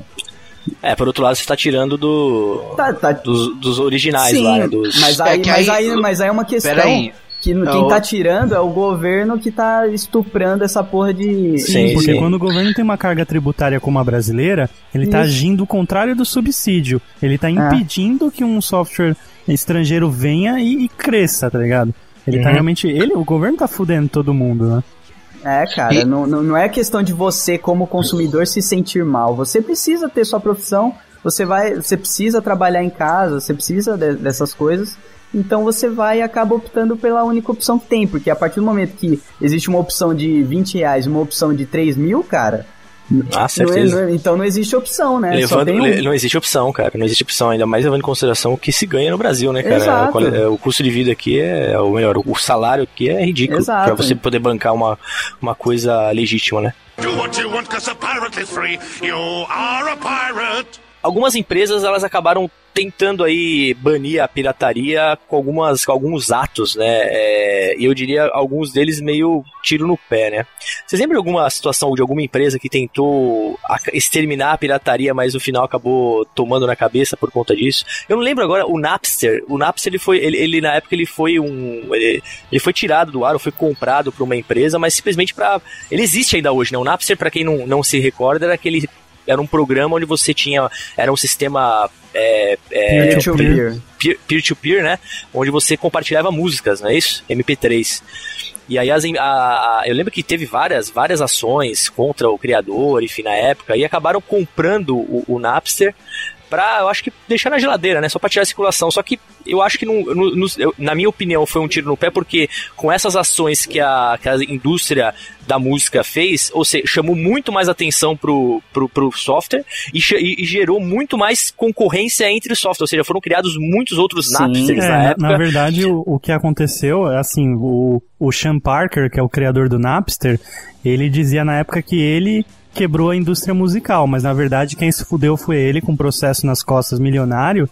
É, por outro lado, você tá tirando do. Tá, tá, Dos, dos originais Sim, lá, né? Dos... mas, É aí, mas, aí- aí, mas aí é uma questão Peraí. que É quem tá tirando é o governo que tá estuprando essa porra de... Sim, Porque sim. quando o governo tem uma carga tributária como a brasileira, ele tá Isso. agindo o contrário do subsídio. Ele tá impedindo que um software estrangeiro venha e, e cresça, tá ligado? Ele tá realmente. Ele, o governo tá fudendo todo mundo, né? É, cara, E- não, não, não é questão de você, como consumidor, se sentir mal. Você precisa ter sua profissão, você vai, você precisa trabalhar em casa, você precisa de- dessas coisas. Então você vai e acaba optando pela única opção que tem, porque a partir do momento que existe uma opção de 20 reais e uma opção de 3 mil, cara, Ah, é- certeza. não é- então não existe opção, né? Só Levando, tem um. Não existe opção, cara. Não existe opção, ainda mais levando em consideração o que se ganha no Brasil, né, cara? Quali- é, O custo de vida aqui é, ou melhor, o salário aqui é ridículo Exato. pra você poder bancar uma, uma coisa legítima, né? Do what you want, cause a pirate is free. You are a pirate. Algumas empresas elas acabaram tentando aí banir a pirataria com algumas com alguns atos, né? É, e eu diria alguns deles meio tiro no pé, né? Vocês lembram de alguma situação de alguma empresa que tentou exterminar a pirataria, mas no final acabou tomando na cabeça por conta disso? Eu não lembro agora o Napster. O Napster ele foi ele, ele, na época ele foi um ele, ele foi tirado do ar ou foi comprado por uma empresa, mas simplesmente para ele existe ainda hoje, né? O Napster para quem não, não se recorda era aquele era um programa onde você tinha era um sistema é, é, Peer-to-peer. peer- peer-to-peer, né? Onde você compartilhava músicas, não é isso? MP3. E aí as, a- a- eu lembro que teve várias, várias ações contra o criador, enfim, na época, e acabaram comprando o, o Napster pra, eu acho que, deixar na geladeira, né? Só pra tirar a circulação. Só que eu acho que, não, no- no- na minha opinião, foi um tiro no pé, porque com essas ações que a, que a indústria da música fez, ou seja, chamou muito mais atenção pro, pro, pro software e, e- gerou muito mais concorrência entre os softwares, ou seja, foram criados muitos outros Napsters É, na na, época. na verdade, o, o que aconteceu, é assim, o, o Sean Parker, que é o criador do Napster, ele dizia na época que ele quebrou a indústria musical, mas na verdade quem se fudeu foi ele com um processo nas costas milionário,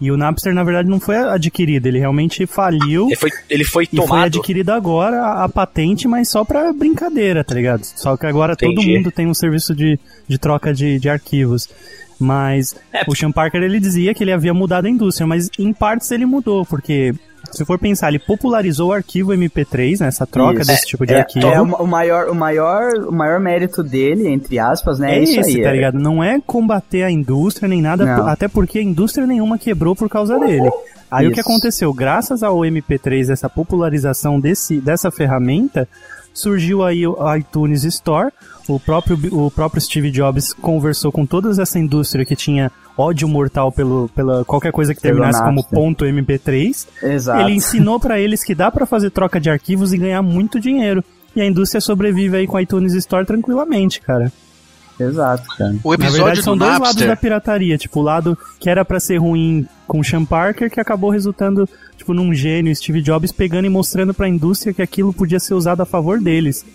e o Napster na verdade não foi adquirido, ele realmente faliu Ele foi, ele foi e foi tomado. adquirido agora a, a patente, mas só pra brincadeira, tá ligado? Só que agora todo Entendi. mundo tem um serviço de, de troca de, de arquivos. Mas É, o Sean Parker ele dizia que ele havia mudado a indústria, mas em partes ele mudou, porque se for pensar, ele popularizou o arquivo MP3, né, essa troca Isso. desse tipo de É, arquivo. é o, o maior, o, maior, o maior mérito dele, entre aspas, né? É É isso esse, aí. tá é- ligado? Não é combater a indústria nem nada, Não. até porque a indústria nenhuma quebrou por causa dele. Aí o que Isso. aconteceu? Graças ao MP3, essa popularização desse, dessa ferramenta, surgiu aí o iTunes Store. O próprio, o próprio Steve Jobs conversou com toda essa indústria que tinha ódio mortal pelo, pela qualquer coisa que terminasse como Napster. ponto .mp3. Exato. Ele ensinou pra eles que dá pra fazer troca de arquivos e ganhar muito dinheiro. E a indústria sobrevive aí com a iTunes Store tranquilamente, cara. Exato, cara. O Na episódio verdade, são do dois lados da Napster. pirataria. Tipo, o lado que era pra ser ruim com o Sean Parker, que acabou resultando, tipo, num gênio, Steve Jobs, pegando e mostrando pra indústria que aquilo podia ser usado a favor deles.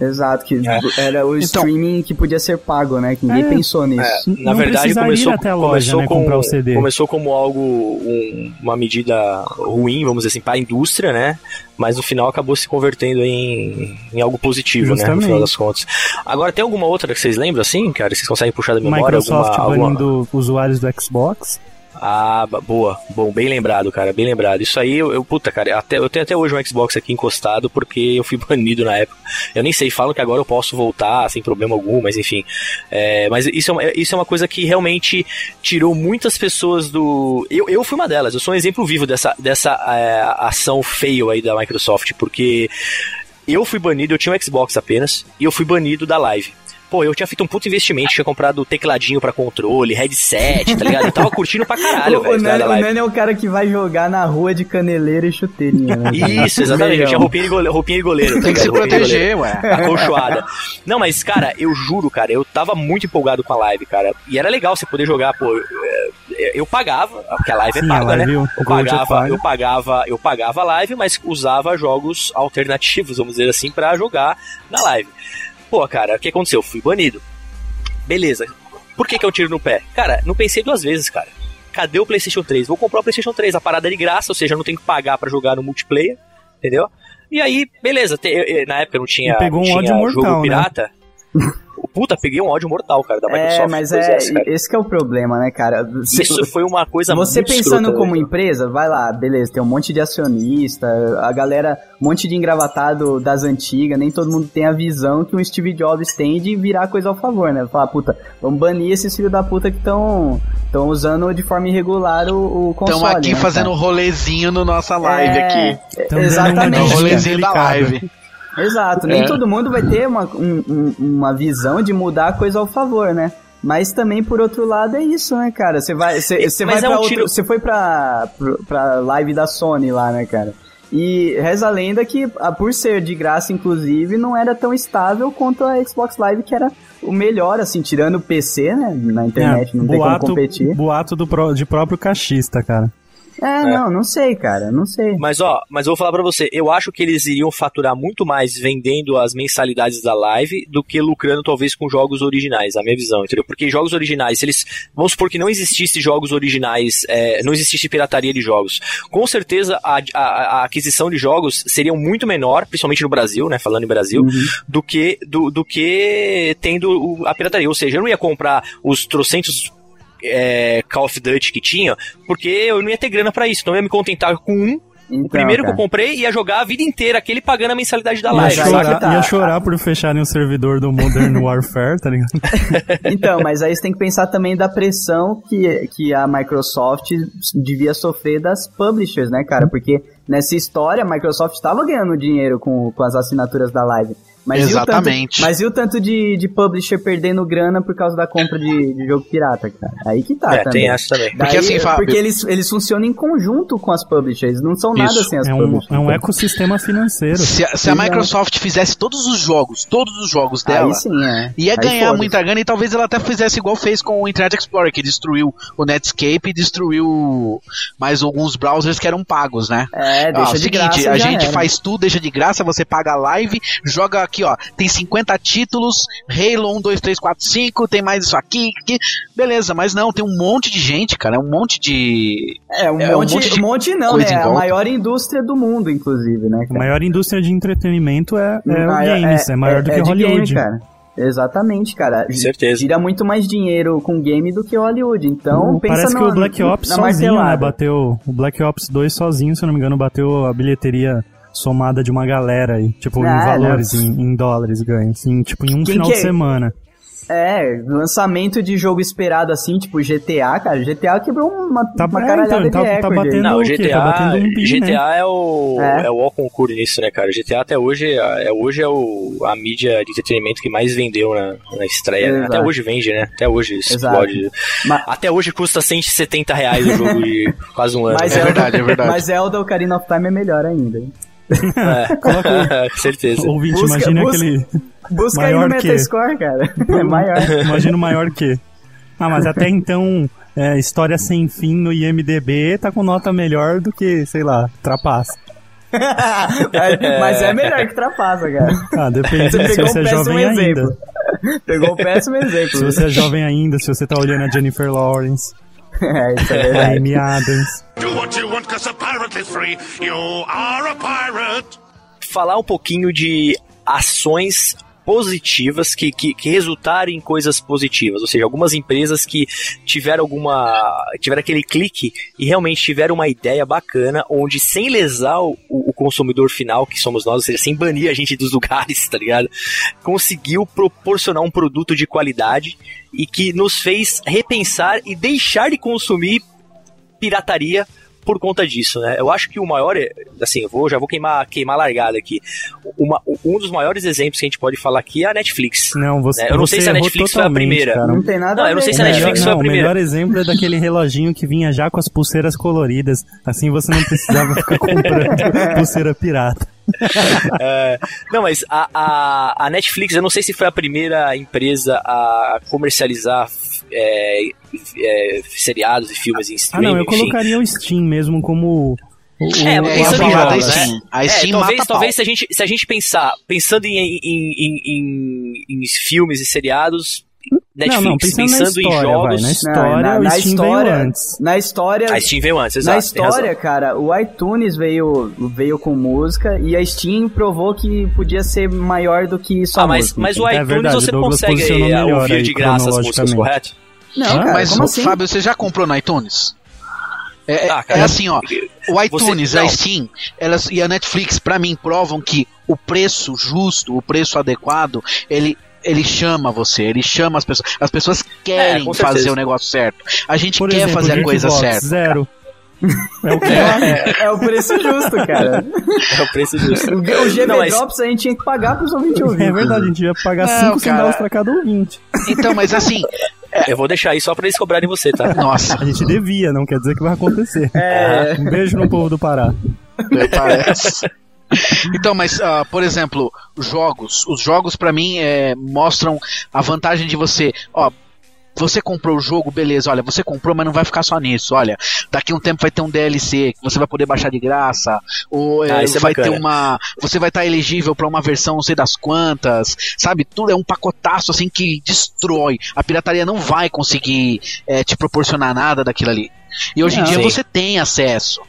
Exato, que É. era o Então- streaming que podia ser pago, né? Que ninguém É. pensou nisso. É, na Não verdade, começou, ir até a loja, começou né, com, comprar o CD. começou como algo, um- uma medida ruim, vamos dizer assim, para a indústria, né? Mas no final acabou se convertendo em, em algo positivo, né? No Justamente. final das contas. Agora, tem alguma outra que vocês lembram, assim, cara? Vocês conseguem puxar da memória? Microsoft alguma, alguma... banindo usuários do Xbox. Ah, boa. Bom, bem lembrado, cara, bem lembrado. Isso aí, eu, eu- puta, cara, até, eu tenho até hoje um Xbox aqui encostado porque eu fui banido na época. Eu nem sei, falam que agora eu posso voltar sem problema algum, mas enfim. É, mas isso é, uma, isso é uma coisa que realmente tirou muitas pessoas do. Eu, eu fui uma delas, eu sou um exemplo vivo dessa, dessa é, ação fail aí da Microsoft, porque eu fui banido, eu tinha um Xbox apenas, e eu fui banido da live. Pô, eu tinha feito um puto investimento, tinha comprado tecladinho pra controle, headset, tá ligado? Eu tava curtindo pra caralho, o, o, velho, da Nani, o. Nani é o cara que vai jogar na rua de caneleira e chuteirinha, né? Isso, exatamente. Eu tinha roupinha de goleiro, roupinha de goleiro tá Tem que se proteger, ué. Acolchoada. Não, mas, cara, eu juro, cara, eu tava muito empolgado com a live, cara. E era legal você poder jogar, pô. Eu, eu pagava, porque a live é Sim, a paga, live, né? o Eu é pagava, paga. eu pagava, eu pagava a live, mas usava jogos alternativos, vamos dizer assim, pra jogar na live. Pô, cara, o que aconteceu? Eu fui banido. Beleza. Por que, que eu tiro no pé? Cara, não pensei duas vezes, cara. Cadê o PlayStation 3? Vou comprar o PlayStation 3. A parada é de graça, ou seja, eu não tenho que pagar pra jogar no multiplayer, entendeu? E aí, beleza. te- eu- eu- na época não tinha, E pegou não um tinha ódio mortal, jogo né? Puta, peguei um ódio mortal, cara, da Microsoft. É, mas é, cara. esse que é o problema, né, cara? Se- Isso foi uma coisa Você muito pensando escrota, como né? empresa, vai lá, beleza, tem um monte de acionista, a galera, um monte de engravatado das antigas, nem todo mundo tem a visão que o Steve Jobs tem de virar coisa ao favor, né? Falar, puta, vamos banir esses filhos da puta que estão estão usando de forma irregular o, o console. Estamos aqui né, fazendo um cara? rolezinho no nossa live É, aqui. Dando Exatamente. É um rolezinho da live. Exato, nem É. todo mundo vai ter uma, um- um- uma visão de mudar a coisa ao favor, né? Mas também, por outro lado, é isso, né, cara? Você vai, você, você Mas vai é pra um outro- tiro- Você foi pra, pra live da Sony lá, né, cara? E reza a lenda que, ah, por ser de graça, inclusive, não era tão estável quanto a Xbox Live, que era o melhor, assim, tirando o PC, né? Na internet, É, não tem como boato, competir. boato do de próprio cachista, cara. É, não, não sei, cara, não sei. Mas ó, mas eu vou falar pra você, eu acho que eles iriam faturar muito mais vendendo as mensalidades da live do que lucrando talvez com jogos originais, a minha visão, entendeu? Porque jogos originais, se eles, vamos supor que não existisse jogos originais, é, não existisse pirataria de jogos, com certeza a, a, a aquisição de jogos seria muito menor, principalmente no Brasil, né, falando em Brasil, do que do, do que tendo a pirataria, ou seja, eu não ia comprar os trocentos é, Call of Duty que tinha, porque eu não ia ter grana pra isso, então eu ia me contentar com um Então, o primeiro cara. que eu comprei ia jogar a vida inteira, aquele pagando a mensalidade da Ia live. aí que chorar, tá. ia chorar por fecharem o servidor do Modern Warfare, tá ligado? Então, mas aí você tem que pensar também da pressão que, que a Microsoft devia sofrer das publishers, né, cara? Porque nessa história a Microsoft estava ganhando dinheiro com, com as assinaturas da live. Mas Exatamente. E tanto, mas e o tanto de, de publisher perdendo grana por causa da compra de, de jogo pirata, cara? Aí que tá É, também. tem essa também. Porque assim, Fábio- porque eles, eles funcionam em conjunto com as publishers, não são nada Isso. sem as É um, publishers. é um ecossistema financeiro. Se, a- se a. Microsoft fizesse todos os jogos, todos os jogos dela, Aí sim, é. ia Aí ganhar foda-se. muita grana e talvez ela até fizesse igual fez com o Internet Explorer, que destruiu o Netscape e destruiu mais alguns browsers que eram pagos, né? É, Ah, deixa o de seguinte, graça, a gente era. faz tudo, deixa de graça, você paga a live, joga aqui, ó, tem 50 títulos, Halo 1, 2, 3, 4, 5, tem mais isso aqui, aqui, beleza, mas não, tem um monte de gente, cara, é um monte de... É, um, É, um monte, monte de um monte não, né? É a maior indústria do mundo, inclusive, né? A cara? maior indústria de entretenimento é, é o Maior- games, é, maior do que de Hollywood. game, cara. Exatamente, cara. Com certeza. Gira muito mais dinheiro com game do que Hollywood. Então, O- pensa Parece que no- o Black Ops sozinho, né, bateu. O Black Ops 2 sozinho, se eu não me engano, bateu a bilheteria somada de uma galera aí. Tipo, em Ah, valores, não. em, em dólares ganhos. Assim, tipo, em um Quem final que de é? semana. É, lançamento de jogo esperado assim, tipo GTA, cara. GTA quebrou uma, Tá- uma é, caralhada então, tá- de tá recorde. batendo- Não, o quê? Tá GTA, batendo um bi, GTA é o É. é. o ó concurso nisso, né, cara? GTA até hoje é, hoje é o, a mídia de entretenimento que mais vendeu na, na estreia. né? Exato. Até hoje vende, né? Até hoje Exato. explode. Ma- Até hoje custa 170 reais o jogo de quase um ano. Mas né? É verdade, é verdade. Mas Zelda Ocarina of Time é melhor ainda. hein? É. Com certeza. Ouvinte, Busca- imagina busca- aquele. Busca aí no Maior que- Metascore, cara. É maior. Imagina o maior que. Ah, mas até então, é, História Sem Fim no IMDB tá com nota melhor do que, sei lá, Trapaça. Mas é melhor que Trapassa, cara. Ah, depende Você se pegou você um é jovem exemplo. ainda. Pegou um péssimo exemplo. Se você é jovem ainda, se você tá olhando a Jennifer Lawrence, É, isso é verdade. Amy Adams. Do what you want, cause a pirate is free. You are a pirate. falar um pouquinho de ações positivas que, que, que resultaram em coisas positivas, ou seja, algumas empresas que tiveram alguma tiveram aquele clique e realmente tiveram uma ideia bacana onde sem lesar o, o consumidor final que somos nós, ou seja, sem banir a gente dos lugares, tá ligado? Conseguiu proporcionar um produto de qualidade e que nos fez repensar e deixar de consumir pirataria por conta disso, né? Eu acho que o maior, é- assim, eu vou, já vou queimar, queimar a largada aqui. Uma- um dos maiores exemplos que a gente pode falar aqui é a Netflix. Não, você, É, eu não sei se a Netflix foi a primeira. cara. Não tem nada Não, a eu não ver, sei se a. Netflix Melhor- foi a não, o primeira. melhor exemplo é daquele reloginho que vinha já com as pulseiras coloridas. Assim você não precisava ficar comprando pulseira pirata. É, não, mas a, a, a Netflix, eu não sei se foi a primeira empresa a comercializar é, é, seriados e filmes em Ah, streaming. não, eu enfim. colocaria o Steam mesmo como. O, É, É, pensando eu em jogos, da né? Steam. A É, Steam talvez, mata talvez pau. se a gente se a gente pensar pensando em, em, em, em- em filmes e seriados Netflix não, não, pensando, na história, em jogos vai. Na história, na, o na Steam história, veio antes. Na história, a Steam veio antes exato, na história, cara, o iTunes veio, veio com música e a Steam provou que podia ser maior do que só ah, mas, música. mas o É iTunes verdade, você Douglas consegue eh, ouvir aí, de graça as músicas, correto? Não, cara, Mas, assim? Fábio, você já comprou no iTunes? É, é- Ah, cara, é assim, ó. O iTunes, Você- a. Steam elas, e a Netflix, pra mim, provam que o preço justo, o preço adequado, ele. Ele chama você, ele chama as pessoas. As pessoas querem É, fazer o negócio certo. A gente Por quer exemplo, fazer a coisa certa. Zero. É o que É, é o preço justo, cara. É o preço justo. O, GB Não, mas- Drops a gente tinha que pagar pros ouvintes ouvir. É verdade, a gente ia pagar Não, 5 cara. centavos pra cada ouvinte. Então, mas assim, Eu vou deixar aí só pra eles cobrarem você, tá? nossa, A gente devia, não quer dizer que vai acontecer. É. Um beijo no povo do Pará. parece. Então, mas, ah, por exemplo, jogos. Os jogos, pra mim, é, mostram a vantagem de você. Ó, você comprou o jogo, beleza, olha, você comprou, mas não vai ficar só nisso, olha, daqui a um tempo vai ter um DLC que você vai poder baixar de graça, ou é, Ah, isso é vai ter uma, você vai estar elegível pra uma versão não sei das quantas, sabe, tudo é um pacotaço assim que destrói, a pirataria não vai conseguir é, te proporcionar nada daquilo ali. E hoje em Não. dia Sim. você tem acesso.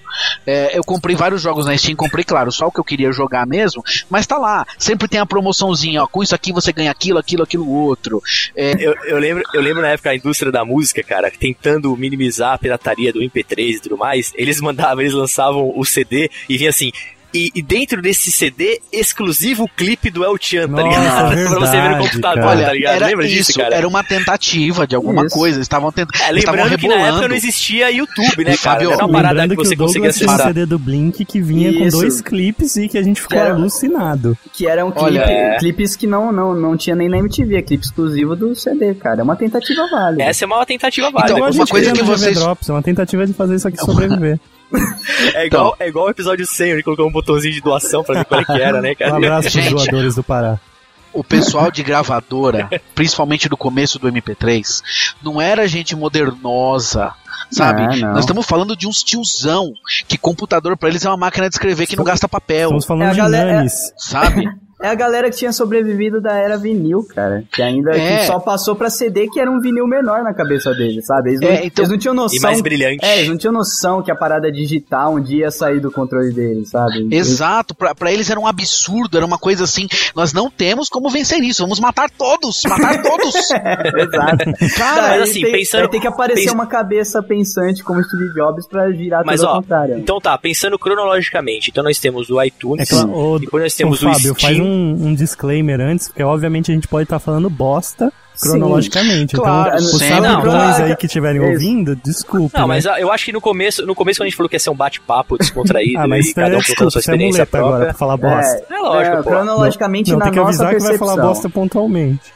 É, eu comprei vários jogos na Steam, comprei, claro, só o que eu queria jogar mesmo, mas tá lá. Sempre tem a promoçãozinha, ó, com isso aqui você ganha aquilo, aquilo, aquilo outro. É, Eu, eu lembro, eu lembro na época a indústria da música, cara, tentando minimizar a pirataria do MP3 e tudo mais, eles mandavam, eles lançavam o CD e vinha assim. E, e dentro desse CD, exclusivo clipe do El Chan, tá ligado? é pra você ver no computador, cara. tá ligado? era Lembra isso, disso, cara? era uma tentativa de alguma Isso. coisa, eles estavam tentando. É, lembrando que na época não existia YouTube, né, E, cara? Era uma parada que que, você o conseguia Douglas tinha um acessar. CD do Blink que vinha com Isso. dois clipes e que a gente ficou Que era- alucinado. Que eram clipe- Olha, é. clipes que não, não, não tinha nem na MTV, é clipe exclusivo do CD, cara. É uma tentativa válida. Essa é uma tentativa válida. Então, uma coisa que vocês- Drops, é uma tentativa de fazer isso aqui sobreviver. é, igual, é igual o episódio 100, onde colocou um botãozinho de doação pra ver qual é que era, né, Um cara? abraço pros doadores do Pará. o pessoal de gravadora, principalmente do começo do MP3, não era gente modernosa. Sabe? Não, não. Nós estamos falando de uns tiozão que computador pra eles é uma máquina de escrever que não gasta papel, Estamos falando É de galera- nanes. sabe? É a galera que tinha sobrevivido da era vinil, cara. Que ainda É. que só passou pra CD que era um vinil menor na cabeça deles, sabe? Eles não, É, então- eles não tinham noção. E mais brilhante. É, eles não tinham noção que a parada digital um dia ia sair do controle deles, sabe? Exato, pra, pra eles era um absurdo, era uma coisa assim, nós não temos como vencer isso, vamos matar todos, matar todos. Exato. Cara, mas assim, tem, pensando- tem que aparecer pens- uma cabeça pensante como Steve Jobs pra virar Mas tudo ao ó, contrário. então tá, pensando cronologicamente, então nós temos o É iTunes, claro, ô, depois nós temos o Fábio, faz Steam. Um, um disclaimer antes, porque obviamente a gente pode estar falando bosta cronologicamente. Claro, então, os sim. aí que estiverem ouvindo, desculpe. Não, né? mas eu acho que no começo, no começo quando a gente falou que ia ser um bate-papo descontraído Ah, mas e então cada é um contando a desculpa, sua você é experiência muleta agora própria. pra falar bosta. É lógico, pô. cronologicamente Não, na tem que nossa avisar que vai percepção. falar bosta pontualmente.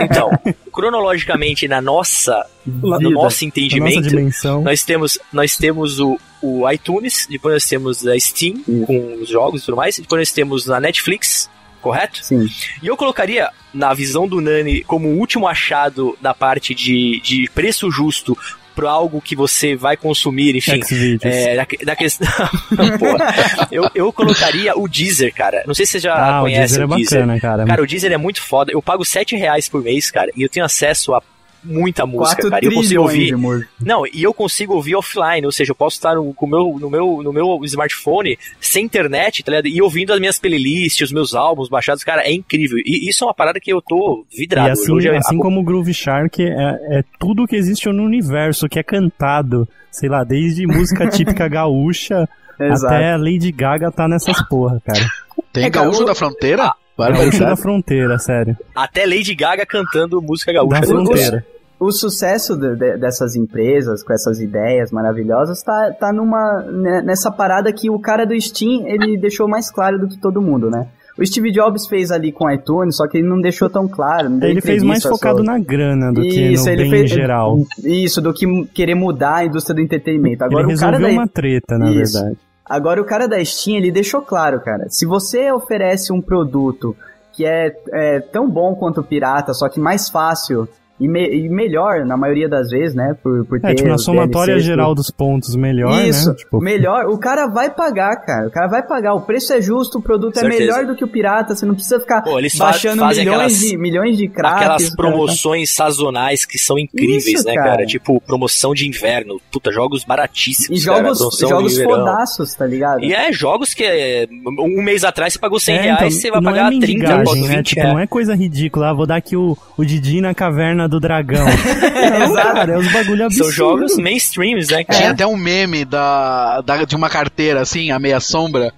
Então, cronologicamente na nossa, no Vida. nosso Na nossa entendimento, dimensão. nós temos, nós temos o, o iTunes, depois nós temos a Steam Isso. com os jogos e tudo mais, depois nós temos a Netflix, correto? Sim. E eu colocaria, na visão do Nani, como o último achado da parte de, de preço justo para algo que você vai consumir, enfim. É, da, da questão. Porra. Eu, eu colocaria o Deezer, cara. Não sei se você já ah, o conhece Deezer é bacana, cara. Cara, o Deezer é muito foda. Eu pago 7 reais por mês, cara, e eu tenho acesso a muita música, 4 cara. E eu consigo ouvir. Não, e eu consigo ouvir offline, ou seja, eu posso estar no, com meu, no, meu, no meu smartphone, sem internet, tá ligado? E ouvindo as minhas playlists, os meus álbuns baixados, cara, é incrível. E isso é uma parada que eu tô vidrado. E assim, Hoje é- assim como o Groove Shark é, é tudo que existe no universo, que é cantado, sei lá, desde música típica gaúcha Exato. até a Lady Gaga tá nessas porra, cara. Tem É, gaúcho da fronteira? Gaúcha Barbaridade. da fronteira, sério. Até Lady Gaga cantando música gaúcha. Da fronteira. O sucesso de- de- dessas empresas, com essas ideias maravilhosas, tá, tá numa, né, nessa parada que o cara do Steam, ele deixou mais claro do que todo mundo, né? O Steve Jobs fez ali com o iTunes, só que ele não deixou tão claro. Ele fez mais focado na grana do que Isso, no ele bem fez geral. Isso, do que querer mudar a indústria do entretenimento. Agora ele o cara resolveu da, uma treta, na Isso. verdade. Agora o cara da Steam, ele deixou claro, cara. Se você oferece um produto que é, é tão bom quanto o pirata, só que mais fácil e, me- e melhor, na maioria das vezes, né? Por, por ter É, tipo, na somatória DLCs, geral dos pontos melhor, Isso, né? Tipo, melhor. O cara vai pagar, cara. O cara vai pagar. O preço é justo, o produto é Certeza. melhor do que o pirata. Você não precisa ficar Pô, eles baixando fazem milhões, aquelas- de, milhões de cracks. Aquelas cara. promoções sazonais que são incríveis, Isso, né, cara. cara? Tipo, promoção de inverno. Puta, jogos baratíssimos. E cara, jogos, promoção jogos fodaços, tá ligado? E é jogos que é, um mês atrás você pagou 100 É, reais, então, você vai pagar é 30, mendigagem, bota né? 20 Tipo, reais. não é coisa ridícula. Ah, vou dar aqui o, o Didi na caverna do dragão. não, cara, é os bagulho São absurdos. jogos mainstreams, né, cara? Tinha até um meme da, da- de uma carteira, assim, a meia sombra.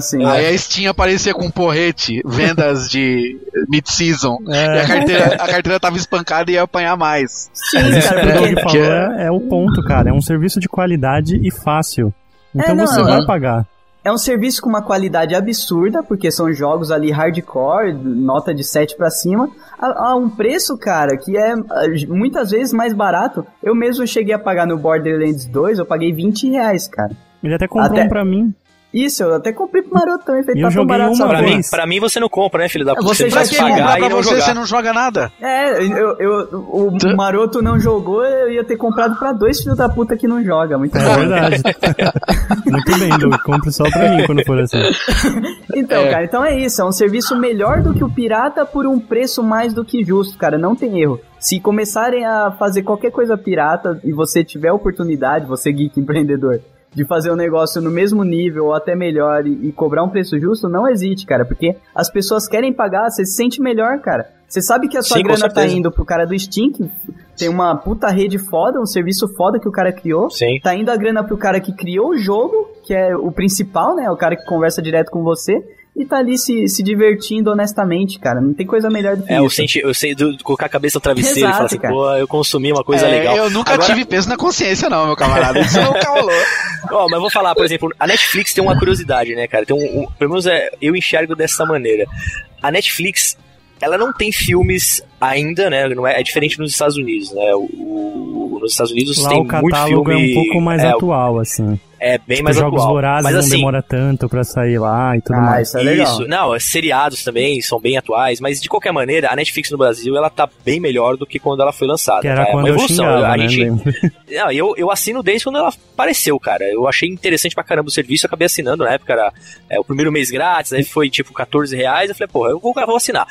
Sim. Aí a Steam aparecia com um porrete, vendas de mid-season. É. E a carteira, a carteira tava espancada e ia apanhar mais. Sim, O cara, porque... Falou é, é o ponto, cara. É um serviço de qualidade e fácil. Então É, não, você é. vai pagar. É um serviço com uma qualidade absurda, porque são jogos ali hardcore, nota de 7 pra cima, a, a um preço, cara, que é ah, muitas vezes mais barato. Eu mesmo cheguei a pagar no Borderlands 2, eu paguei 20 reais, cara. Ele até comprou Até- um pra mim. Isso, eu até comprei pro Maroto também, E eu tá tão joguei barato uma Pra mim, pra mim você não compra, né, filho da puta? Você não já comprar e pra não você, jogar. você não joga nada. É, eu, eu- o Maroto não jogou, eu ia ter comprado pra dois filhos da puta que não joga. Muito É bom. verdade. Muito bem, Doug. Compre só pra mim quando for assim. Então, cara, então é isso. É um serviço melhor do que o pirata por um preço mais do que justo, cara. Não tem erro. Se começarem a fazer qualquer coisa pirata e você tiver oportunidade, você geek empreendedor, de fazer um negócio no mesmo nível ou até melhor e, e cobrar um preço justo, não existe, cara. Porque as pessoas querem pagar, você se sente melhor, cara. Você sabe que a sua Sim, grana tá indo pro cara do que tem uma puta rede foda, um serviço foda que o cara criou. Sim. Tá indo a grana pro cara que criou o jogo, que é o principal, né? O cara que conversa direto com você. E tá ali se, se divertindo honestamente, cara. Não tem coisa melhor do que É, isso. eu, senti, eu sei do, colocar a cabeça no travesseiro e Exato, falar assim, cara. pô, eu consumi uma coisa É, legal. Eu nunca Agora- tive peso na consciência, não, meu camarada. Isso nunca rolou. Ó, mas eu vou falar, por exemplo, a Netflix tem uma curiosidade, né, cara? Tem um, um- pelo menos é, eu enxergo dessa maneira. A Netflix, ela não tem filmes ainda, né? Não é, é diferente nos Estados Unidos, né? O, o- nos Estados Unidos Lá tem o muito catálogo filme. é um pouco mais é, atual, assim. É bem Tipo, mais jogos atual. vorazes Mas não assim, demora tanto pra sair lá e tudo Ah, mais. isso é legal. Isso, não, seriados também são bem atuais, mas de qualquer maneira, a Netflix no Brasil, ela tá bem melhor do que quando ela foi lançada. Que era tá? É quando uma eu evolução. xingava, a né? gente. Não, eu, eu assino desde quando ela apareceu, cara. Eu achei interessante pra caramba o serviço, eu acabei assinando na época, era é, o primeiro mês grátis, aí foi tipo 14 reais, eu falei, porra, eu vou, eu vou assinar.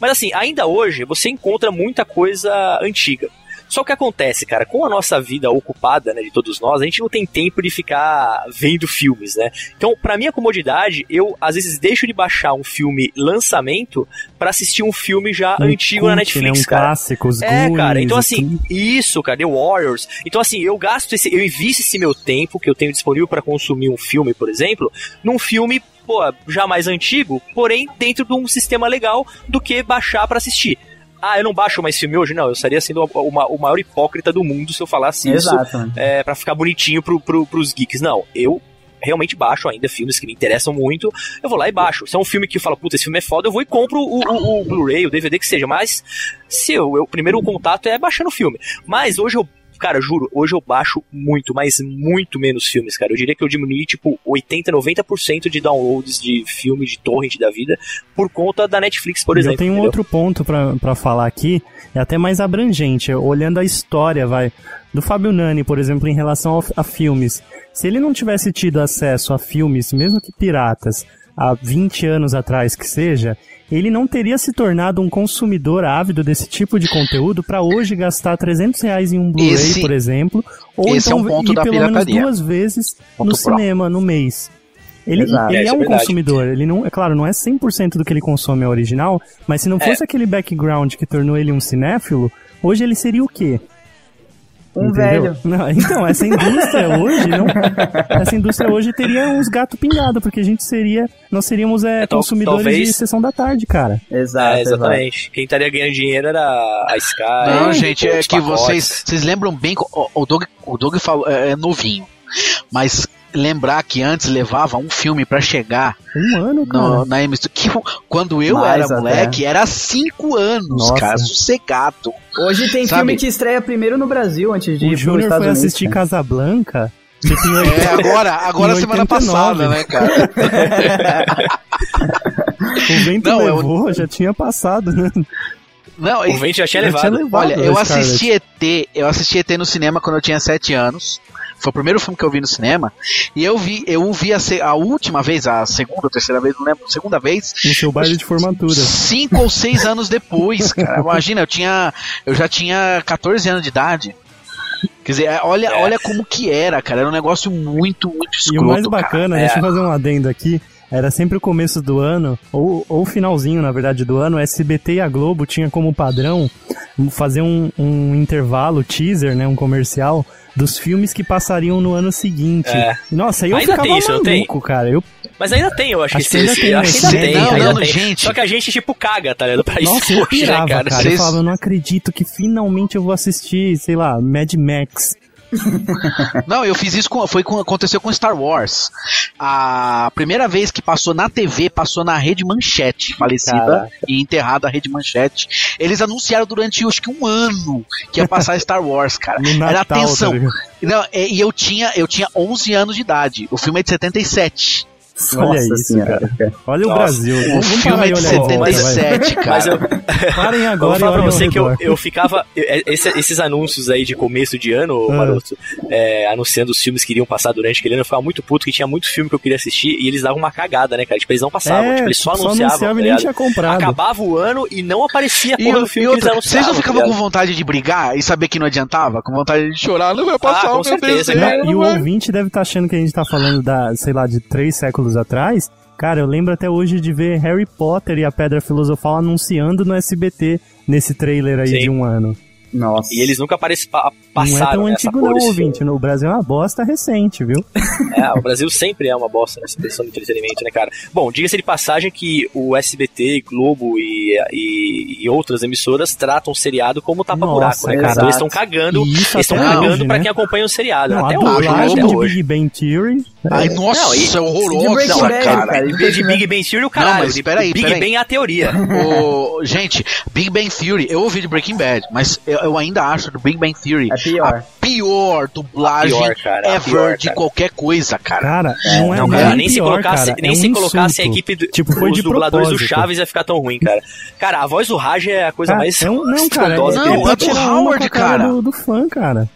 Mas assim, ainda hoje, você encontra muita coisa antiga. Só que acontece, cara, com a nossa vida ocupada, né, de todos nós, a gente não tem tempo de ficar vendo filmes, né? Então, pra minha comodidade, eu às vezes deixo de baixar um filme lançamento pra assistir um filme já Um antigo na cult, Netflix, né? Um cara. clássico, os É, cara, Goonies então e assim, tudo. isso, cara, The Warriors. Então assim, eu gasto esse, eu invisto esse meu tempo que eu tenho disponível pra consumir um filme, por exemplo, num filme, pô, já mais antigo, porém dentro de um sistema legal do que baixar pra assistir. Ah, eu não baixo mais filme hoje? Não, eu estaria sendo o, o- o maior hipócrita do mundo se eu falasse isso Exato, mano. é, para ficar bonitinho pro, pro, pros geeks. Não, eu realmente baixo ainda filmes que me interessam muito, eu vou lá e baixo. Se é um filme que eu falo, puta, esse filme é foda, eu vou e compro o, o- o Blu-ray, o DVD que seja. Mas se eu, eu- o primeiro contato é baixando o filme. Mas hoje eu. Cara, juro, hoje eu baixo muito, mas muito menos filmes, cara. Eu diria que eu diminui, tipo, 80, 90% de downloads de filme, de torrent da vida, por conta da Netflix, por E exemplo. eu tenho um outro ponto pra, pra falar aqui, é até mais abrangente, olhando a história, vai, do Fábio Nani, por exemplo, em relação ao- a filmes. Se ele não tivesse tido acesso a filmes, mesmo que piratas, há 20 anos atrás que seja, ele não teria se tornado um consumidor ávido desse tipo de conteúdo pra hoje gastar 300 reais em um Blu-ray, por exemplo, ou esse é então um ponto ir da pelo menos duas vezes Ponto no pro. cinema no mês. Ele, Exato. ele É, é, é um verdade. consumidor, ele não, é claro, não é 100% do que ele consome é original, mas se não fosse aquele background que tornou ele um cinéfilo, hoje ele seria o quê? Um Entendeu? velho. Não, então, essa indústria hoje, não, essa indústria hoje teria uns gato pingado, porque a gente seria, nós seríamos é, É, consumidores talvez- de sessão da tarde, cara. Exato, É, exato. exatamente. Quem estaria ganhando dinheiro era a Sky. Não, gente, é que pacotes. vocês, vocês lembram bem. O, o Doug, o Doug falou, é, é novinho. Mas lembrar que antes levava um filme pra chegar Um ano, cara. no, na emissora. Que, quando eu Mais era até. moleque, era cinco anos, Nossa. cara, sossegado. Hoje tem Sabe? filme que estreia primeiro no Brasil antes de O ir Estados foi Unidos. assistir cara. Casablanca. É, agora, agora Em semana 89. passada, né, cara? O vento Não, eu- levou, já tinha passado, né? Não, O vento já tinha Já levado. tinha levado. olha, eu assisti ET, eu assisti ET no cinema quando eu tinha sete anos. Foi o primeiro filme que eu vi no cinema. E eu vi, eu vi a, a última vez, a segunda ou terceira vez, não lembro, segunda vez, No seu baile de formatura. Cinco ou seis anos depois, cara. Imagina, eu tinha. Eu já tinha 14 anos de idade. Quer dizer, é, olha, É. olha como que era, cara. Era um negócio muito, muito E escroto. o mais cara. bacana, É. deixa eu fazer um adendo aqui. Era sempre o começo do ano, ou ou o finalzinho, na verdade, do ano, SBT e a Globo tinha como padrão fazer um, um intervalo, teaser, né, um comercial, dos filmes que passariam no ano seguinte. É. Nossa, aí eu Ainda ficava tem isso, maluco, cara. Eu, Mas ainda tem, eu acho, Acho que que ainda esse- tem, acho que ainda tem, não, ainda não, tem. gente. Só que a gente, tipo, caga, tá ligado? Pra isso nossa, eu hoje, pirava, né, cara? cara. Vocês- Eu falava, eu não acredito que finalmente eu vou assistir, sei lá, Mad Max. Não, eu fiz isso com. Foi com, aconteceu com Star Wars. A primeira vez que passou na TV, passou na Rede Manchete, falecida Caraca. e enterrada a Rede Manchete. Eles anunciaram durante acho que um ano que ia passar Star Wars, cara. No Era Natal, atenção. tá? Não, e e eu tinha, eu tinha 11 anos de idade. O filme é de 77. Olha Nossa isso, senhora, cara. Olha o Nossa, Brasil. O Vamos filme é de olhar em volta, vai. 77, cara. Mas eu, Parem eu agora vou e falar pra você que eu, eu ficava. eu- esse- esses anúncios aí de começo de ano, Ah. Maroto, é, anunciando os filmes que iriam passar durante aquele ano, eu ficava muito puto que tinha muito filme que eu queria assistir e eles davam uma cagada, né, cara? Tipo, eles não passavam, É, tipo, eles só só anunciavam. anunciava tá e nem tinha comprado. Acabava o ano e não aparecia a E, porra do e filme que eles outra, anunciavam. vocês não ficavam tá com ligado? vontade de brigar e saber que não adiantava? Com vontade de chorar, não vai passar, Ah, com meu certeza, céu, cara. E o ouvinte deve estar achando que a gente tá falando da, sei lá, de três séculos atrás. Cara, eu lembro até hoje de ver Harry Potter e a Pedra Filosofal anunciando no SBT nesse trailer aí Sim. de um ano. Nossa. E eles nunca pa- não é passaram tão antigo não, ouvinte. No Brasil é uma bosta recente, viu? É, o Brasil sempre é uma bosta nessa questão de entretenimento, né, cara? Bom, diga-se de passagem que o SBT, Globo e, e, e outras emissoras tratam o seriado como tapa-buraco, né, cara? exato. Eles estão cagando, eles estão cagando hoje, pra né? quem acompanha o seriado. Não, até a hoje, né? Até de hoje. Big Bang Theory. Ai, Não, nossa, e- é De horrorosa, Breaking Bad, cara. cara. De, de Big Bang Theory, o caralho. Não, mas peraí, Big peraí. Bang é a teoria. O, gente, Big Bang Theory, eu ouvi de Breaking Bad, mas eu, eu ainda acho do Big Bang Theory É pior. a pior dublagem A pior, cara, a ever pior, de qualquer coisa, cara. Cara, não é Não, não é cara, nem se pior, colocasse, cara, nem é um se colocasse a equipe do, Tipo, foi os de dubladores do propósito. Chaves ia ficar tão ruim, cara. Cara, a voz do Raj é a coisa Cara, mais é um, não, cara, é, Não, que é do Howard, cara. Do, do fã, cara.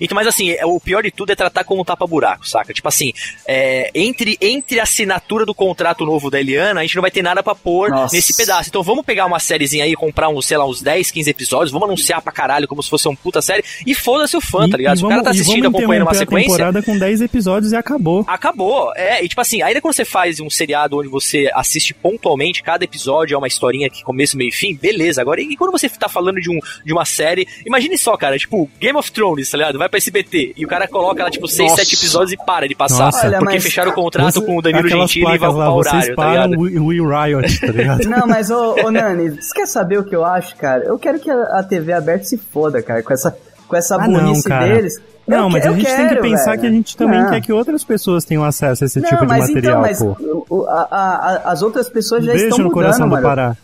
Então, mas assim, é- o pior de tudo é tratar como um tapa-buraco, saca? Tipo assim, é, entre, entre a assinatura do contrato novo da Eliana, a gente não vai ter nada pra pôr Nossa. nesse pedaço. Então vamos pegar uma sériezinha aí, comprar uns, sei lá, uns 10, 15 episódios, vamos anunciar pra caralho como se fosse uma puta série, e foda-se o fã, tá ligado? Se o cara tá e assistindo, acompanhando uma sequência, temporada com 10 episódios e acabou. Acabou, é, e tipo assim, ainda quando você faz um seriado onde você assiste pontualmente, cada episódio é uma historinha que começo, meio e fim, beleza. Agora, e quando você tá falando de, um, de uma série, imagine só, cara, tipo, Game of Thrones, tá ligado? Vai pra SBT, e o cara coloca lá, tipo, 6, Nossa. 7 episódios e para de passar. Nossa. Olha, porque mas- fecharam o contrato Você- com o Danilo aquelas Gentili e vai ocupar vocês horário, tá param ligado? o Will Riot, tá ligado? Não, mas ô, ô Nani, você quer saber o que eu acho, cara? Eu quero que a, TV aberta se foda, cara, com essa, com essa Ah, não, burrice cara. deles. Não, Eu mas que- a gente tem que quero, pensar velho. que a gente também Não. quer que outras pessoas tenham acesso a esse Não, tipo de mas material, então, mas pô. o- a- a- a- as outras pessoas já Beijo estão no mudando, coração do mano. Pará.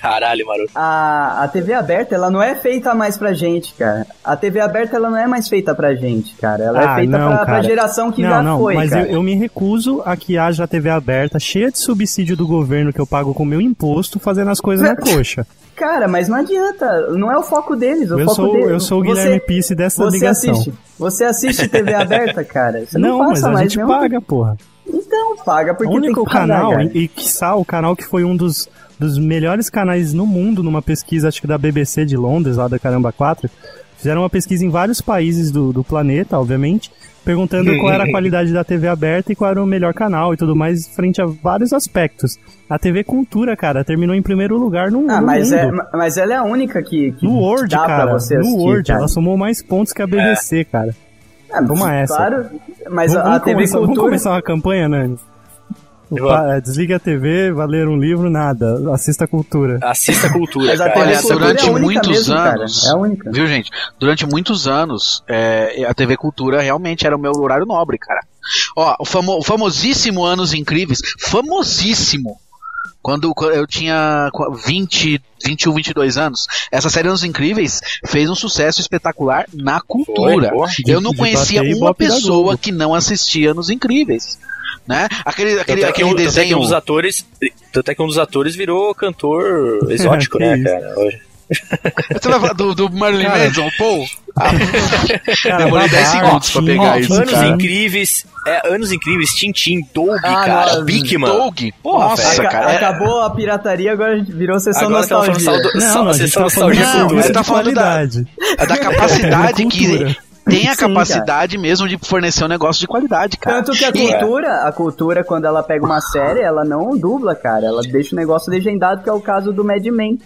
Caralho, maroto. A, a TV aberta, ela não é feita mais pra gente, cara. A TV aberta, ela não é mais feita pra gente, cara. Ela Ah, é feita não, pra, pra geração que não, já não, foi, mas cara. eu, eu me recuso a que haja TV aberta, cheia de subsídio do governo que eu pago com o meu imposto, fazendo as coisas na coxa. Cara, mas não adianta. Não é o foco deles. O Eu foco sou, deles. eu sou o você, Guilherme Pisse dessa você ligação. assiste. Você assiste TV aberta, cara. Você não, Não, mas passa a mais gente nenhum- paga, porra. Então, paga porque o único tem que pagar, canal, cara. e, e quiçá o canal que foi um dos, dos melhores canais no mundo, numa pesquisa, acho que da BBC de Londres, lá da Caramba 4, fizeram uma pesquisa em vários países do, do planeta, obviamente, perguntando qual era a qualidade da TV aberta e qual era o melhor canal e tudo mais, frente a vários aspectos. A TV Cultura, cara, terminou em primeiro lugar no, Ah, no mas, mundo. é, mas ela é a única que, que No Word, dá cara. pra você no assistir, Word, cara. ela somou mais pontos que a BBC, cara. Ah, Toma essa. Claro, mas vamos, a, a vamos TV começar, vamos Cultura... começar uma campanha, Nani? Eu- Pa- é, Desliga a TV, vai ler um livro, nada. Assista a cultura. Assista a cultura, Mas a cara. TV Olha, Cultura durante é a única muitos mesmo, cara. anos- É a única. Viu, gente? Durante muitos anos, é, a TV Cultura realmente era o meu horário nobre, cara. Ó, o, famo- o famosíssimo Anos Incríveis, famosíssimo. Quando, quando eu tinha qu- 20, 21, 22 anos, essa série Anos Incríveis fez um sucesso espetacular na cultura. Foi, eu não conhecia uma pessoa que não assistia Anos Incríveis. Né? Aquele, aquele, Tanto é, que, aquele um- tanto é que desenho. um dos atores, tanto é que um dos atores virou cantor exótico, Que né, isso. cara? Hoje. Você vai falar do, do Marilyn Cara. Manson, Paul? Cara, Demorei 10 Babar, segundos pra pegar Tim, isso, Anos cara. incríveis, é, anos incríveis, Tintin, Doug, Ah, cara, Bigman. Doug? Porra, Nossa, velho. Aca- cara. é- Acabou a pirataria, agora a gente virou sessão Agora estamos nostalgia. falando saldo- Não, só- não, sessão tá falando nostalgia Não, serviço tá falando da-. É da capacidade que Cultura. Tem a Sim, capacidade mesmo de fornecer um negócio de qualidade, cara. Tanto que a cultura, a cultura, quando ela pega uma série, ela não dubla, cara. Ela deixa o negócio legendado, que é o caso do Mad Men,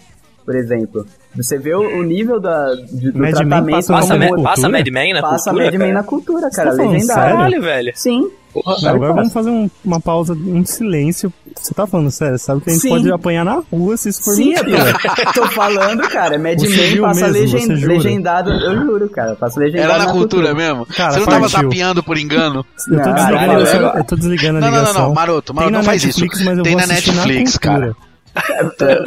por exemplo. Você vê o, o nível da, de- do Mad Men tratamento passa Ma- cultura? passa Mad Men na passa cultura, Mad Men cara? na cultura, cara, tá legendado. sério? Caralho, velho. Sim. Porra. Não, agora passa. vamos fazer um- uma pausa, um silêncio. Você tá falando sério? Sabe que a gente Sim. pode apanhar na rua se isso for Sim, eu mentira. tô, tô falando, cara. Mad Você Men passa mesmo, legen- você jura? legendado, eu juro, cara. Passa legendado Era na cultura, mesmo? Cara, Você não tava partiu. zapeando por engano? Eu tô, Não, desligando, caralho, eu, velho. eu tô desligando a Não, não, ligação. não, não, maroto, maroto, Tem na não faz Netflix, isso. Mas eu Tem vou na Netflix, na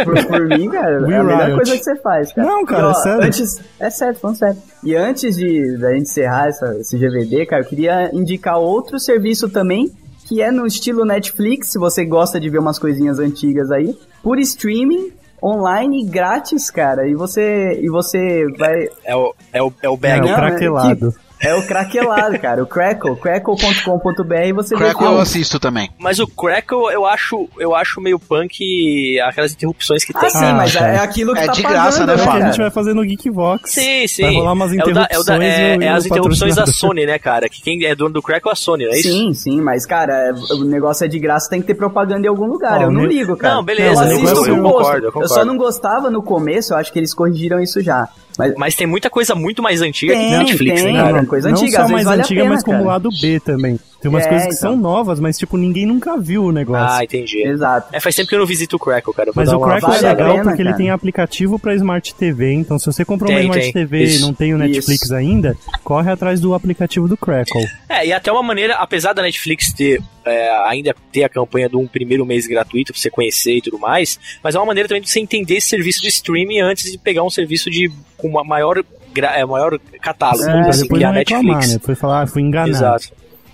por, por mim, cara, Will é a melhor Riot. coisa que você faz, cara. Não, cara, E, ó, é sério. Antes, é sério, falando sério. E antes de da gente encerrar essa, esse GVD, cara, eu queria indicar outro serviço também que é no estilo Netflix, se você gosta de ver umas coisinhas antigas aí, por streaming, online, grátis, cara. E você, e você vai... É o, é o, é o É, bag. o Não, craquelado. É o craquelado, cara. O Crackle, crackle.com.br você vê Crackle eu filmes. assisto também. Mas o Crackle eu acho, eu acho meio punk aquelas interrupções que tem. Ah, sim, Ah, mas cara. é aquilo que É tá de graça, pagando, né, É o que a Fábio? gente vai fazer no Geekvox. Sim, sim. Vai rolar umas é, o da, é, o da- interrupções é- e o- é o as interrupções da. Sony, né, cara? Que quem é dono do Crackle é a Sony, não é isso? Sim, sim, mas, cara, é- o negócio é de graça, tem que ter propaganda em algum lugar. Ó, eu não ne- ligo, cara. Não, beleza, eu eu assisto concordo, eu concordo, eu Eu só não gostava no começo, eu acho que eles corrigiram isso já. Mas Mas tem muita coisa muito mais antiga que Tem, Netflix, tem. né, cara? Não, coisa não antiga, só às vezes mais vale antiga, pena, mas como cara. lado B também. Tem umas É, coisas que então. são novas, mas tipo, ninguém nunca viu o negócio. Ah, entendi. Exato. É, faz tempo que eu não visito o Crackle, cara. Mas o Crackle vale é legal pena, porque ele cara. tem aplicativo pra Smart TV. Então, se você comprou uma Smart tem. TV e Isso. não tem o Netflix ainda, corre atrás do aplicativo do Crackle. É, e até uma maneira, apesar da Netflix ter é, ainda ter a campanha de um primeiro mês gratuito pra você conhecer e tudo mais, mas é uma maneira também de você entender esse serviço de streaming antes de pegar um serviço de com uma maior, é, maior catálogo, dizer assim, depois é a não reclamar, Netflix. né? Foi falar, ah, fui enganado. Exato.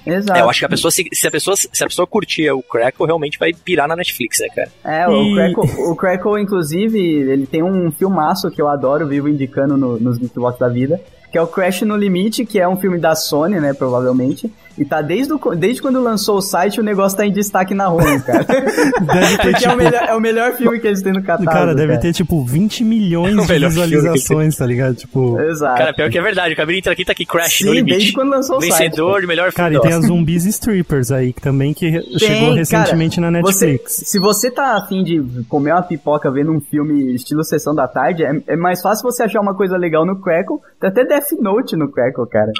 Exato. É, eu acho que a pessoa, se, se a pessoa, se a pessoa curtir o Crackle, realmente vai pirar na Netflix, né, cara? É, o, E- Crackle, o Crackle, inclusive, ele tem um filmaço que eu adoro, vivo indicando no- nos Geekbox da vida, que é o Crash no Limite, que é um filme da Sony, né, provavelmente. E tá desde, o, desde quando lançou o site, o negócio tá em destaque na home, cara. Deve ter, Porque é, o tipo, melhor, é o melhor filme que eles têm no catálogo. cara, deve ter tipo 20 milhões de visualizações, tá ligado? Tipo, Exato. Cara, pior que é verdade, o cabelo entra aqui, tá aqui Crash Sim, no limite. desde quando lançou o site. Vencedor de melhor filme. cara, e tem as zumbis strippers aí, que também que Tem, chegou recentemente cara, na Netflix. Você, se você tá afim de comer uma pipoca vendo um filme estilo Sessão da Tarde, é, é mais fácil você achar uma coisa legal no Crackle. Tem até Death Note no Crackle, cara.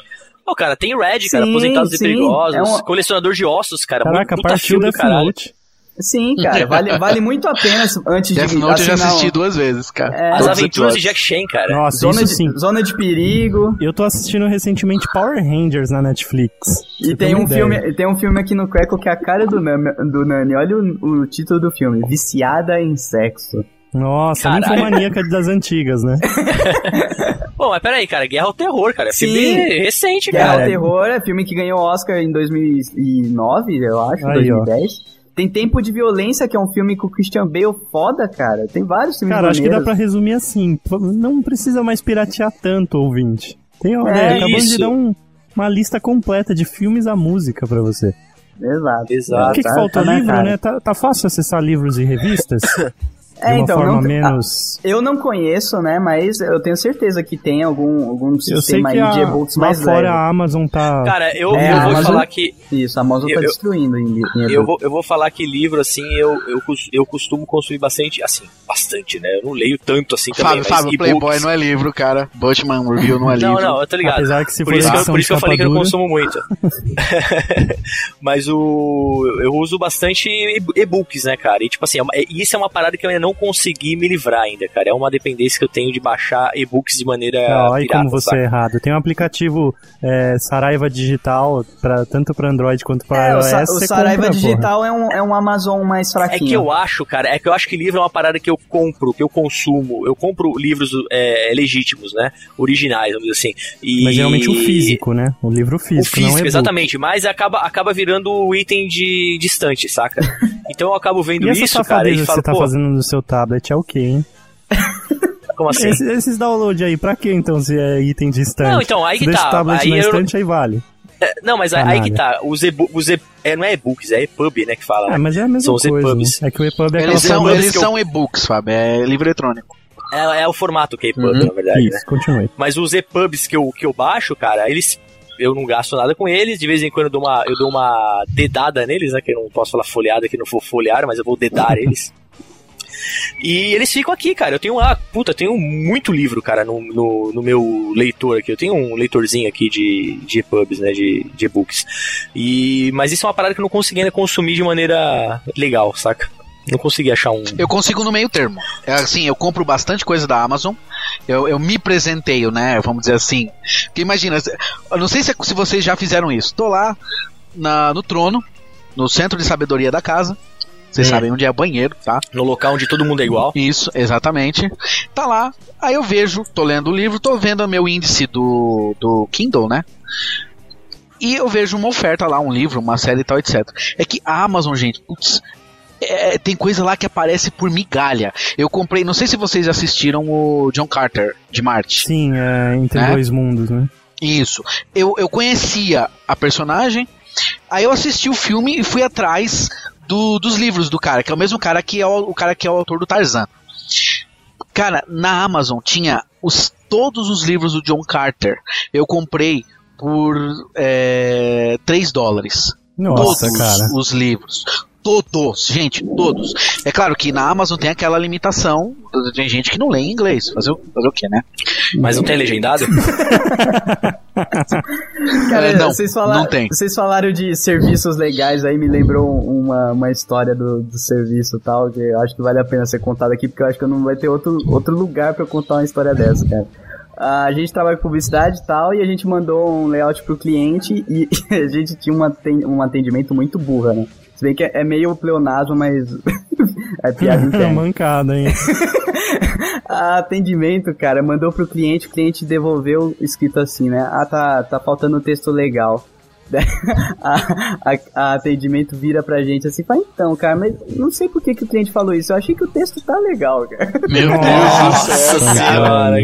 Ô, cara, tem Red, cara, Sim, Aposentados e sim, Perigosos, é uma- Colecionador de Ossos, cara. Caraca, muito, puta partiu filme do Death caralho. Note. Sim, cara, vale, vale muito a pena antes Death de Note eu já assisti um- duas vezes, cara. É. As Aventuras de. Jack Chan, cara. Nossa, Zona isso de, sim. Zona de Perigo. Eu tô assistindo recentemente Power Rangers na Netflix. E tem um, ideia. filme, tem um filme aqui no Crackle que é a cara do Nani. Do Nani. Olha o, o título do filme: Viciada em Sexo. Nossa, Caralho. ninfomaníaca das antigas, né? Pô, mas peraí, cara, Guerra ao Terror, cara. Sim. Filme recente, Guerra cara. ao Terror é filme que ganhou Oscar em 2009, eu acho, Aí, ó. 2010. Tem Tempo de Violência, que é um filme com o Christian Bale foda, cara. Tem vários filmes Cara, acho que dá pra resumir assim. Não precisa mais piratear tanto, ouvinte. Tem uma É, ideia. Acabamos de dar um- uma lista completa de filmes a música pra você. Exato. Exato. o que, que tá- faltou? tá livro, né? Tá, tá fácil acessar livros e revistas? de É, uma então, forma não, menos... eu não conheço, né, mas eu tenho certeza que tem algum, algum Eu sei sistema que aí de a, e-books lá mais fora leve. a Amazon tá... Cara, eu, É, eu vou Amazon- falar que. Isso, a Amazon Eu- tá eu- destruindo em, em Eu vou, eu vou falar que livro, assim, eu, eu, eu costumo consumir bastante, assim, bastante, né? Eu não leio tanto assim também, Fábio, mas Fábio, e-books- Playboy não é livro, cara. Bushman Review não é livro. Não, não, eu tô ligado. Apesar que se por isso, que por isso que eu de falei que eu consumo muito. Mas o. Eu uso bastante e-books, né, cara? E tipo assim, é uma- é- isso é uma parada que eu ainda não consegui me livrar ainda, cara. É uma dependência que eu tenho de baixar e-books de maneira. Ah, olha pirata, como você saca? é errado. Tem um aplicativo é, Saraiva Digital, pra, tanto para Android quanto para É, o, iOS. Sa- o Saraiva compra, porra. Digital é um, é um Amazon mais É fraquinho. que eu acho, cara, é que eu acho que livro é uma parada que eu compro, que eu consumo. Eu compro livros é, legítimos, né? Originais, vamos dizer assim. E... Mas geralmente o físico, né? O livro O físico, físico, não é exatamente. Mas acaba, acaba virando o item de distante, saca? Então eu acabo vendo E isso, cara, e que falo, você tá fazendo no seu tablet é o quê, hein? como assim? Esses, esses download aí, pra que então se é item distante? Não, então, aí que deixa tá. o tablet Aí na eu- estante, aí vale. É, Não, mas aí, Canalha. aí que tá. Os e os e é, não é e-books, é e-pub, né, que fala. Ah, né? mas é a mesma São os coisa. EPUBs. Né? É que o EPUB é aquela Eles são, eles que eu- são e-books, Fábio. É livro eletrônico. É, é o formato que é e-pub, Uhum. na verdade, né? Isso, continue. Mas os e-pubs que eu, que eu baixo, cara, eles. Eu não gasto nada com eles, de vez em quando eu dou uma, eu dou uma dedada neles, né? Que eu não posso falar folhada, que não vou folhear, mas eu vou dedar eles. E eles ficam aqui, cara. Eu tenho lá, puta, tenho muito livro, cara, no, no, no meu leitor aqui. Eu tenho um leitorzinho aqui de, de e-pubs, né? De, de e-books. E, mas isso é uma parada que eu não consegui ainda consumir de maneira legal, saca? Não consegui achar um. Eu consigo no meio termo. É assim, eu compro bastante coisa da Amazon. Eu, eu me presenteio, né? Vamos dizer assim. Porque imagina, eu não sei se, se vocês já fizeram isso. Tô lá na, no trono, no centro de sabedoria da casa. Vocês Hum. sabem onde é o banheiro, tá? No local onde todo mundo é igual. Isso, exatamente. Tá lá. Aí eu vejo, tô lendo o livro, tô vendo o meu índice do, do Kindle, né? E eu vejo uma oferta lá, um livro, uma série e tal, etc. É que a Amazon, gente, putz, é, tem coisa lá que aparece por migalha. Eu comprei, não sei se vocês assistiram o John Carter de Marte. Sim, é Entre Né? Dois Mundos, né? Isso. Eu, eu conhecia a personagem, aí eu assisti o filme e fui atrás do- dos livros do cara, que é o mesmo cara que é o, o cara que é o autor do Tarzan. Cara, na Amazon tinha os, todos os livros do John Carter. Eu comprei por é, 3 dólares. Nossa, todos cara. os livros. Todos, gente, todos. É claro que na Amazon tem aquela limitação. Tem gente que não lê em inglês. Fazer, o- fazer o quê, né? Mas não tem legendado? Cara, É, não, vocês, falaram, não tem. vocês falaram de serviços legais aí, me lembrou uma, uma história do, do serviço e tal, que eu acho que vale a pena ser contada aqui, porque eu acho que não vai ter outro, outro lugar pra eu contar uma história dessa, cara. Ah, A gente trabalha com publicidade e tal, e a gente mandou um layout pro cliente e a gente tinha um um atendimento muito burra, né? Se bem que é é meio pleonasmo, mas é piada interna. Mancada, hein? Ah, atendimento, cara, mandou pro cliente, o cliente devolveu escrito assim, né? Ah, tá, tá faltando um texto legal. A, a- a atendimento vira pra gente assim, fala, então, cara, mas não sei por que, que o cliente falou isso. Eu achei que o texto tá legal, cara. Meu Nossa Nossa, senhora.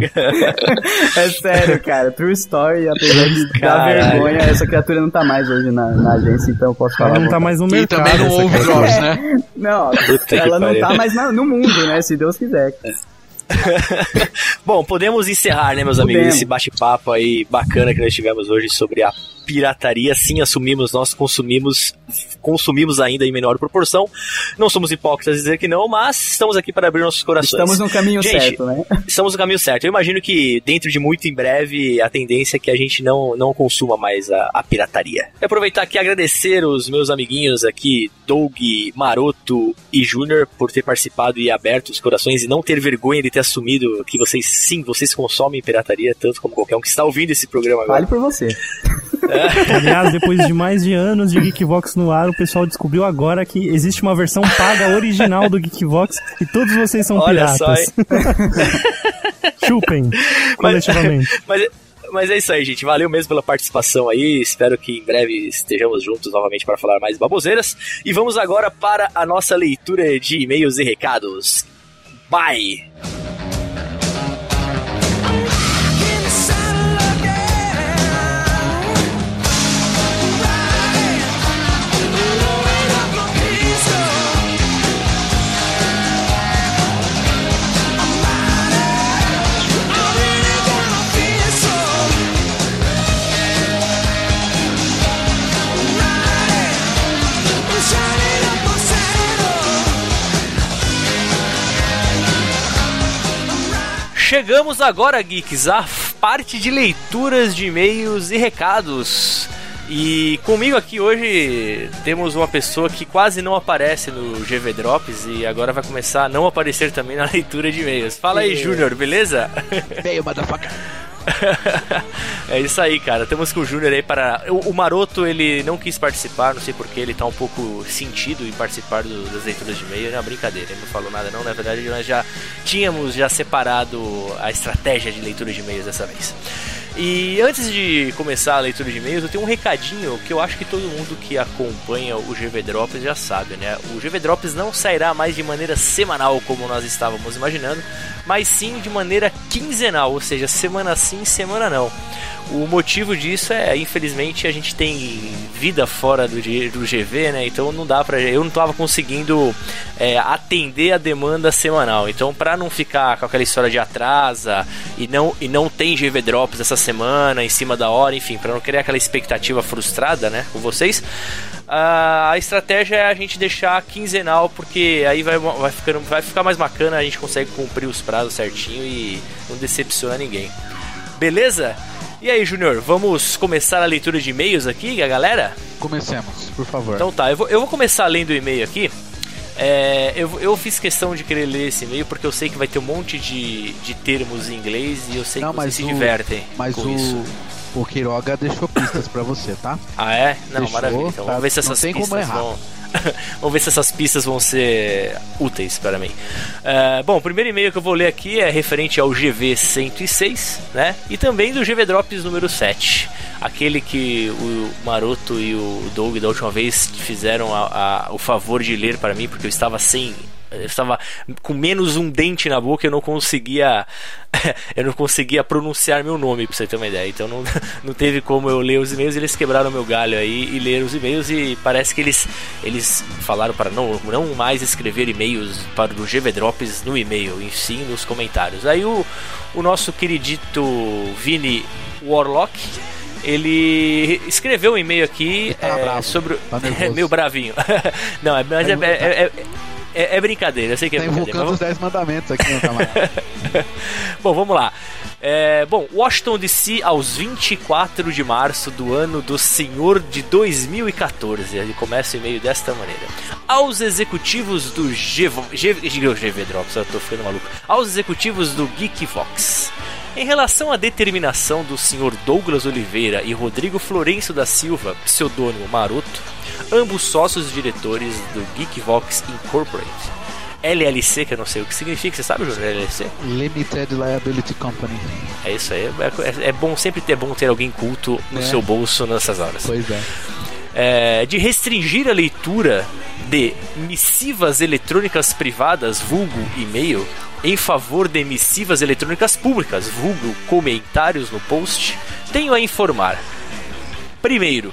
É sério, cara. True story, apesar de dar vergonha, essa criatura não tá mais hoje na, na agência, então eu posso falar. Ela não tá mais no E mercado. também essa Ovo criatura. Drops, né? Não, ela não tá mais na- no mundo, né? Se Deus quiser. Bom, podemos encerrar, né, meus amigos, Podemos. esse bate-papo aí bacana que nós tivemos hoje sobre a pirataria. Sim, assumimos, nós consumimos, consumimos ainda em menor proporção. Não somos hipócritas dizer que não, mas estamos aqui para abrir nossos corações. Estamos no caminho Gente, certo, né? Estamos no caminho certo. Eu imagino que dentro de muito em breve a tendência é que a gente não, não consuma mais a, a pirataria. E aproveitar aqui e agradecer os meus amiguinhos aqui, Doug, Maroto e Júnior, por ter participado e aberto os corações e não ter vergonha de ter assumido que vocês, sim, vocês consomem pirataria, tanto como qualquer um que está ouvindo esse programa agora. Fale por você. Aliás, depois de mais de anos de Geekvox no ar, o pessoal descobriu agora que existe uma versão paga original do Geekvox e todos vocês são Olha só, piratas. Chupem, coletivamente. Mas, mas é isso aí, gente. Valeu mesmo pela participação aí. Espero que em breve estejamos juntos novamente para falar mais baboseiras. E vamos agora para a nossa leitura de e-mails e recados. Bye! Chegamos agora, geeks, à parte de leituras de e-mails e recados. E comigo aqui hoje temos uma pessoa que quase não aparece no GV Drops e agora vai começar a não aparecer também na leitura de e-mails. Fala aí, Júnior, beleza? Veio, motherfucker. é isso aí, cara. Estamos com o Júnior aí para. O, o Maroto ele não quis participar, não sei porquê, ele tá um pouco sentido em participar do- das leituras de e-mail. Não, brincadeira, ele não falou nada não. Na verdade, nós já tínhamos já separado a estratégia de leitura de e-mails dessa vez. E antes de começar a leitura de e-mails, eu tenho um recadinho que eu acho que todo mundo que acompanha o GV Drops já sabe, né? O GV Drops não sairá mais de maneira semanal como nós estávamos imaginando, mas sim de maneira quinzenal, ou seja, semana sim, semana não. O motivo disso é, infelizmente, a gente tem vida fora do, do GV, né? Então não dá pra. Eu não tava conseguindo é, atender a demanda semanal. Então, pra não ficar com aquela história de atrasa e não, e não tem GV Drops essa semana em cima da hora, enfim, pra não criar aquela expectativa frustrada, né, com vocês. A a estratégia é a gente deixar quinzenal, porque aí vai, vai, ficando, vai ficar mais bacana, a gente consegue cumprir os prazos certinho e não decepciona ninguém. Beleza? E aí, Júnior, vamos começar a leitura de e-mails aqui, a galera? Comecemos, por favor. Então tá, eu vou, eu vou começar lendo o e-mail aqui. É, eu, eu fiz questão de querer ler esse e-mail porque eu sei que vai ter um monte de, de termos em inglês e eu sei Não, que vocês se o- divertem Mas com o, isso. o Quiroga deixou pistas pra você, tá? Ah, é? Não, Deixou, maravilha. Então tá? vamos ver se Não essas tem como pistas errar. vão. Vamos ver se essas pistas vão ser úteis para mim. Uh, bom, o primeiro e-mail que eu vou ler aqui é referente ao GV106, né? E também do GV Drops número 7. Aquele que o Maroto e o Doug da última vez fizeram a, a, o favor de ler para mim, porque eu estava sem eu estava com menos um dente na boca, eu não conseguia eu não conseguia pronunciar meu nome, pra você ter uma ideia. Então não, não teve como eu ler os e-mails, eles quebraram meu galho aí e ler os e-mails e parece que eles eles falaram para não, não mais escrever e-mails para o GV Drops no e-mail, e sim nos comentários. Aí o, o nosso queridito Vini Warlock ele escreveu um e-mail aqui tá é, bravo, sobre. tá. É meio bravinho. não, é, mas é, é, é, é, é brincadeira, eu sei que é Tá brincadeira. mas os 10 mandamentos aqui, meu camarada. Bom, vamos lá. É, bom, Washington DC aos 24 de março do ano do Senhor de 2014. Ele começa o e-mail desta maneira. Aos executivos do GV, GV, GV Drops, eu tô ficando maluco. Aos executivos do Geekvox. Em relação à determinação do Sr. Douglas Oliveira e Rodrigo Florencio da Silva, pseudônimo Maroto, ambos sócios diretores do Geekvox Incorporated. LLC, que eu não sei o que significa, você sabe, Júnior? LLC? Limited Liability Company. É isso aí. É, é bom sempre ter bom ter alguém culto no É. seu bolso nessas horas. Pois é. É, de restringir a leitura de missivas eletrônicas privadas, vulgo e-mail, em favor de missivas eletrônicas públicas, vulgo comentários no post, tenho a informar. Primeiro,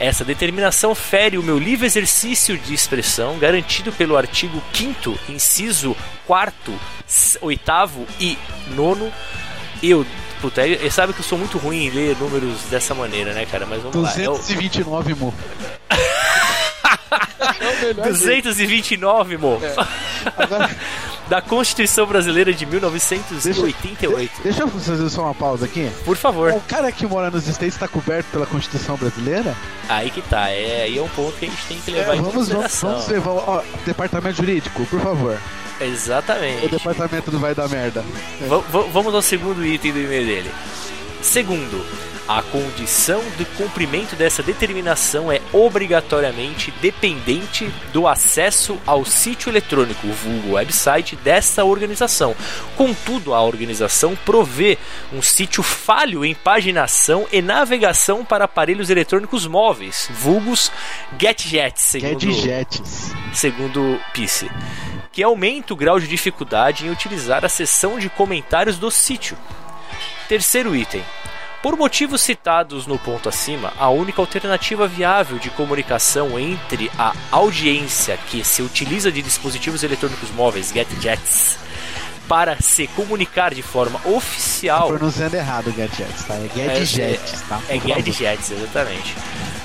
essa determinação fere o meu livre exercício de expressão garantido pelo artigo 5 inciso 4 8 e 9 eu Puta, ele sabe que eu sou muito ruim em ler números dessa maneira, né, cara? Mas vamos lá. É o 229, mo. 229, mo. Agora, Da Constituição Brasileira de 1988. deixa eu fazer só uma pausa aqui. Por favor. O cara que mora nos States está coberto pela Constituição Brasileira? Aí que tá. É, aí é um ponto que a gente tem que levar É, em vamos, vamos, consideração. vamos levar. Ó, departamento jurídico, por favor. O Exatamente. departamento do vai dar merda. Va- va- vamos ao segundo item do e-mail dele. Segundo, a condição do cumprimento dessa determinação é obrigatoriamente dependente do acesso ao sítio eletrônico, vulgo website dessa organização. Contudo, a organização provê um sítio falho em paginação e navegação para aparelhos eletrônicos móveis, vulgos GetJets, segundo Gadgets. segundo Pice, que aumenta o grau de dificuldade em utilizar a seção de comentários do sítio. Terceiro item. Por motivos citados no ponto acima, a única alternativa viável de comunicação entre a audiência que se utiliza de dispositivos eletrônicos móveis GetJets para se comunicar de forma oficial Pronunciando errado, Gadgets, tá? É Gadgets, tá? é Por favor. Gadgets, exatamente.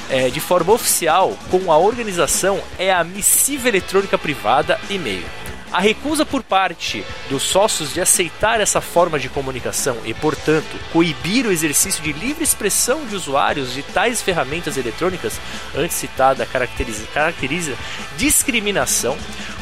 É, de forma oficial, com a organização, é a missiva eletrônica privada e-mail. A recusa por parte dos sócios de aceitar essa forma de comunicação e, portanto, coibir o exercício de livre expressão de usuários de tais ferramentas eletrônicas, antes citada, caracteriza, caracteriza discriminação,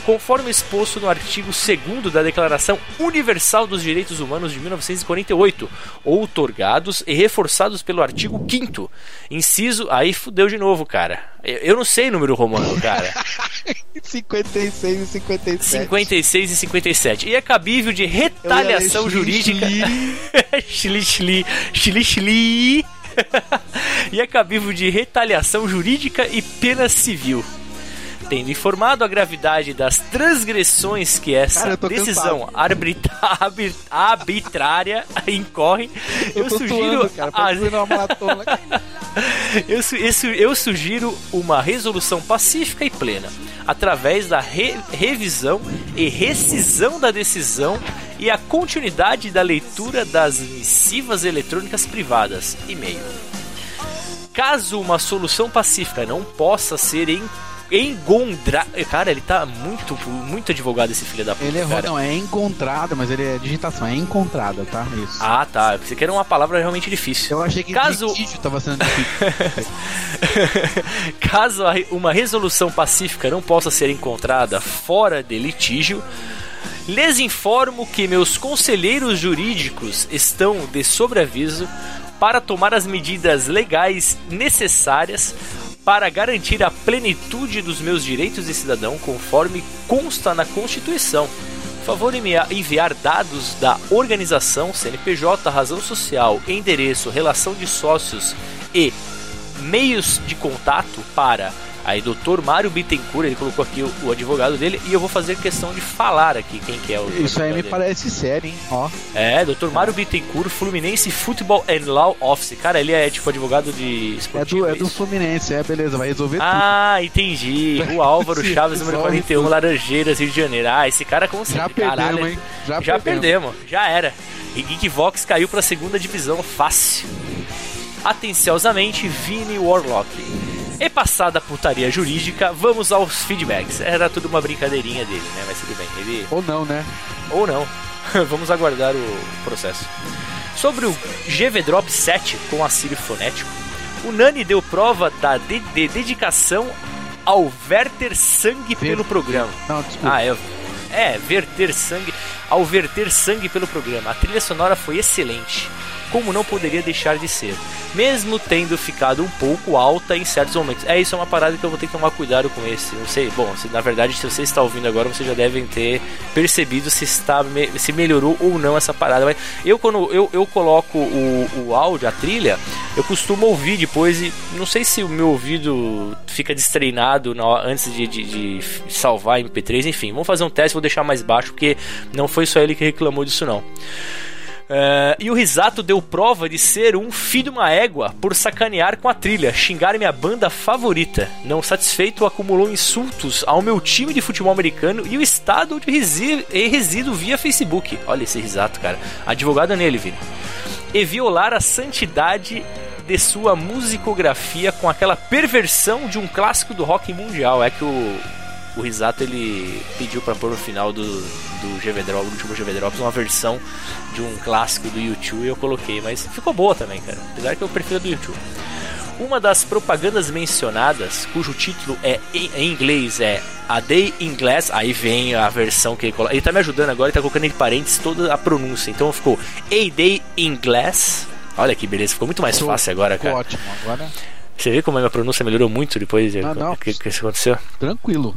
conforme exposto no artigo 2 da Declaração Universal dos Direitos Humanos de 1948, outorgados e reforçados pelo artigo 5 Inciso. Aí fudeu de novo, cara. Eu, não sei número romano, cara. 56 e 57. 56 e 57. E é cabível de retaliação jurídica. Chili, chili, chili, chili. e é cabível de retaliação jurídica e pena civil. Tendo informado a gravidade das transgressões que essa Cara, decisão arbitra- arbitrária incorre, eu, Eu sugiro suando, cara. a- Parece uma maratona. eu, su- eu su- eu sugiro uma resolução pacífica e plena, através da re- revisão e rescisão da decisão e a continuidade da leitura das missivas eletrônicas privadas, e-mail. Caso uma solução pacífica não possa ser en- encontrada. Cara, ele tá muito, muito advogado esse filho da puta. Ele errou, cara. não, é encontrada, mas ele é digitação, é encontrada, tá? Isso. Ah, tá. Você quer uma palavra realmente difícil. Eu achei que Caso- litígio tava sendo difícil. Caso uma resolução pacífica não possa ser encontrada fora de litígio, lhes informo que meus conselheiros jurídicos estão de sobreaviso para tomar as medidas legais necessárias para garantir a plenitude dos meus direitos de cidadão conforme consta na Constituição. Favor, em enviar dados da organização, CNPJ, razão social, endereço, relação de sócios e meios de contato para Aí, doutor Mário Bittencourt, ele colocou aqui o, o, advogado dele, e eu vou fazer questão de falar aqui quem que é o Isso aí me dele. parece sério, hein? Ó. É, doutor Mário Bittencourt, Fluminense Football and Law Office. Cara, ele é tipo advogado de É esportivo. do, é é do? Fluminense, é, beleza, vai resolver Ah, entendi. O Álvaro Chaves, número resolve 41, tudo. Laranjeiras, Rio de Janeiro. Ah, esse cara com tudo. Já perdemos, Caralho, hein? Já, Já perdemos, já era. E Geekvox caiu pra segunda divisão fácil. Atenciosamente, Vini Warlock. E passada a putaria jurídica, vamos aos feedbacks. Era tudo uma brincadeirinha dele, né? Mas tudo bem. Ele Ou não, né? ou não. Vamos aguardar o processo. Sobre o GV Drop 7 com auxílio fonético, o Nani deu prova da de- de dedicação ao verter sangue pelo programa. Não, desculpa. Ah, é. É, verter sangue. Ao verter sangue pelo programa. A trilha sonora foi excelente. Como não poderia deixar de ser. Mesmo tendo ficado um pouco alta em certos momentos. É, isso é uma parada que eu vou ter que tomar cuidado com esse. Não sei, bom, se, na verdade, se você está ouvindo agora, vocês já devem ter percebido se está se melhorou ou não essa parada. Mas eu, quando eu, eu coloco o, o áudio, a trilha, eu costumo ouvir depois e não sei se o meu ouvido fica destreinado na antes de, de- de salvar MP3, enfim, vamos fazer um teste, vou deixar mais baixo, porque não foi só ele que reclamou disso não. É, e o Risato deu prova de ser um filho de uma égua por sacanear com a trilha, xingar minha banda favorita. Não satisfeito, acumulou insultos ao meu time de futebol americano e o estado onde e resido via Facebook. Olha esse Risato, cara. Advogado nele, Vini. E violar a santidade de sua musicografia com aquela perversão de um clássico do rock mundial. É que o, o Risato ele pediu pra pôr no final do, do GV Drop, do último GV Drops, uma versão de um clássico do YouTube e eu coloquei, mas ficou boa também, cara. Apesar que eu prefiro a do YouTube. Uma das propagandas mencionadas, cujo título é em, em inglês é A Day in Glass, aí vem a versão que ele coloca. Ele tá me ajudando agora, ele tá colocando entre parênteses toda a pronúncia. Então ficou A Day in Glass. Olha que beleza, ficou muito mais fácil agora, ficou cara. ótimo. Agora, Você vê como a minha pronúncia melhorou muito depois Ah, não. que, que isso aconteceu? tranquilo.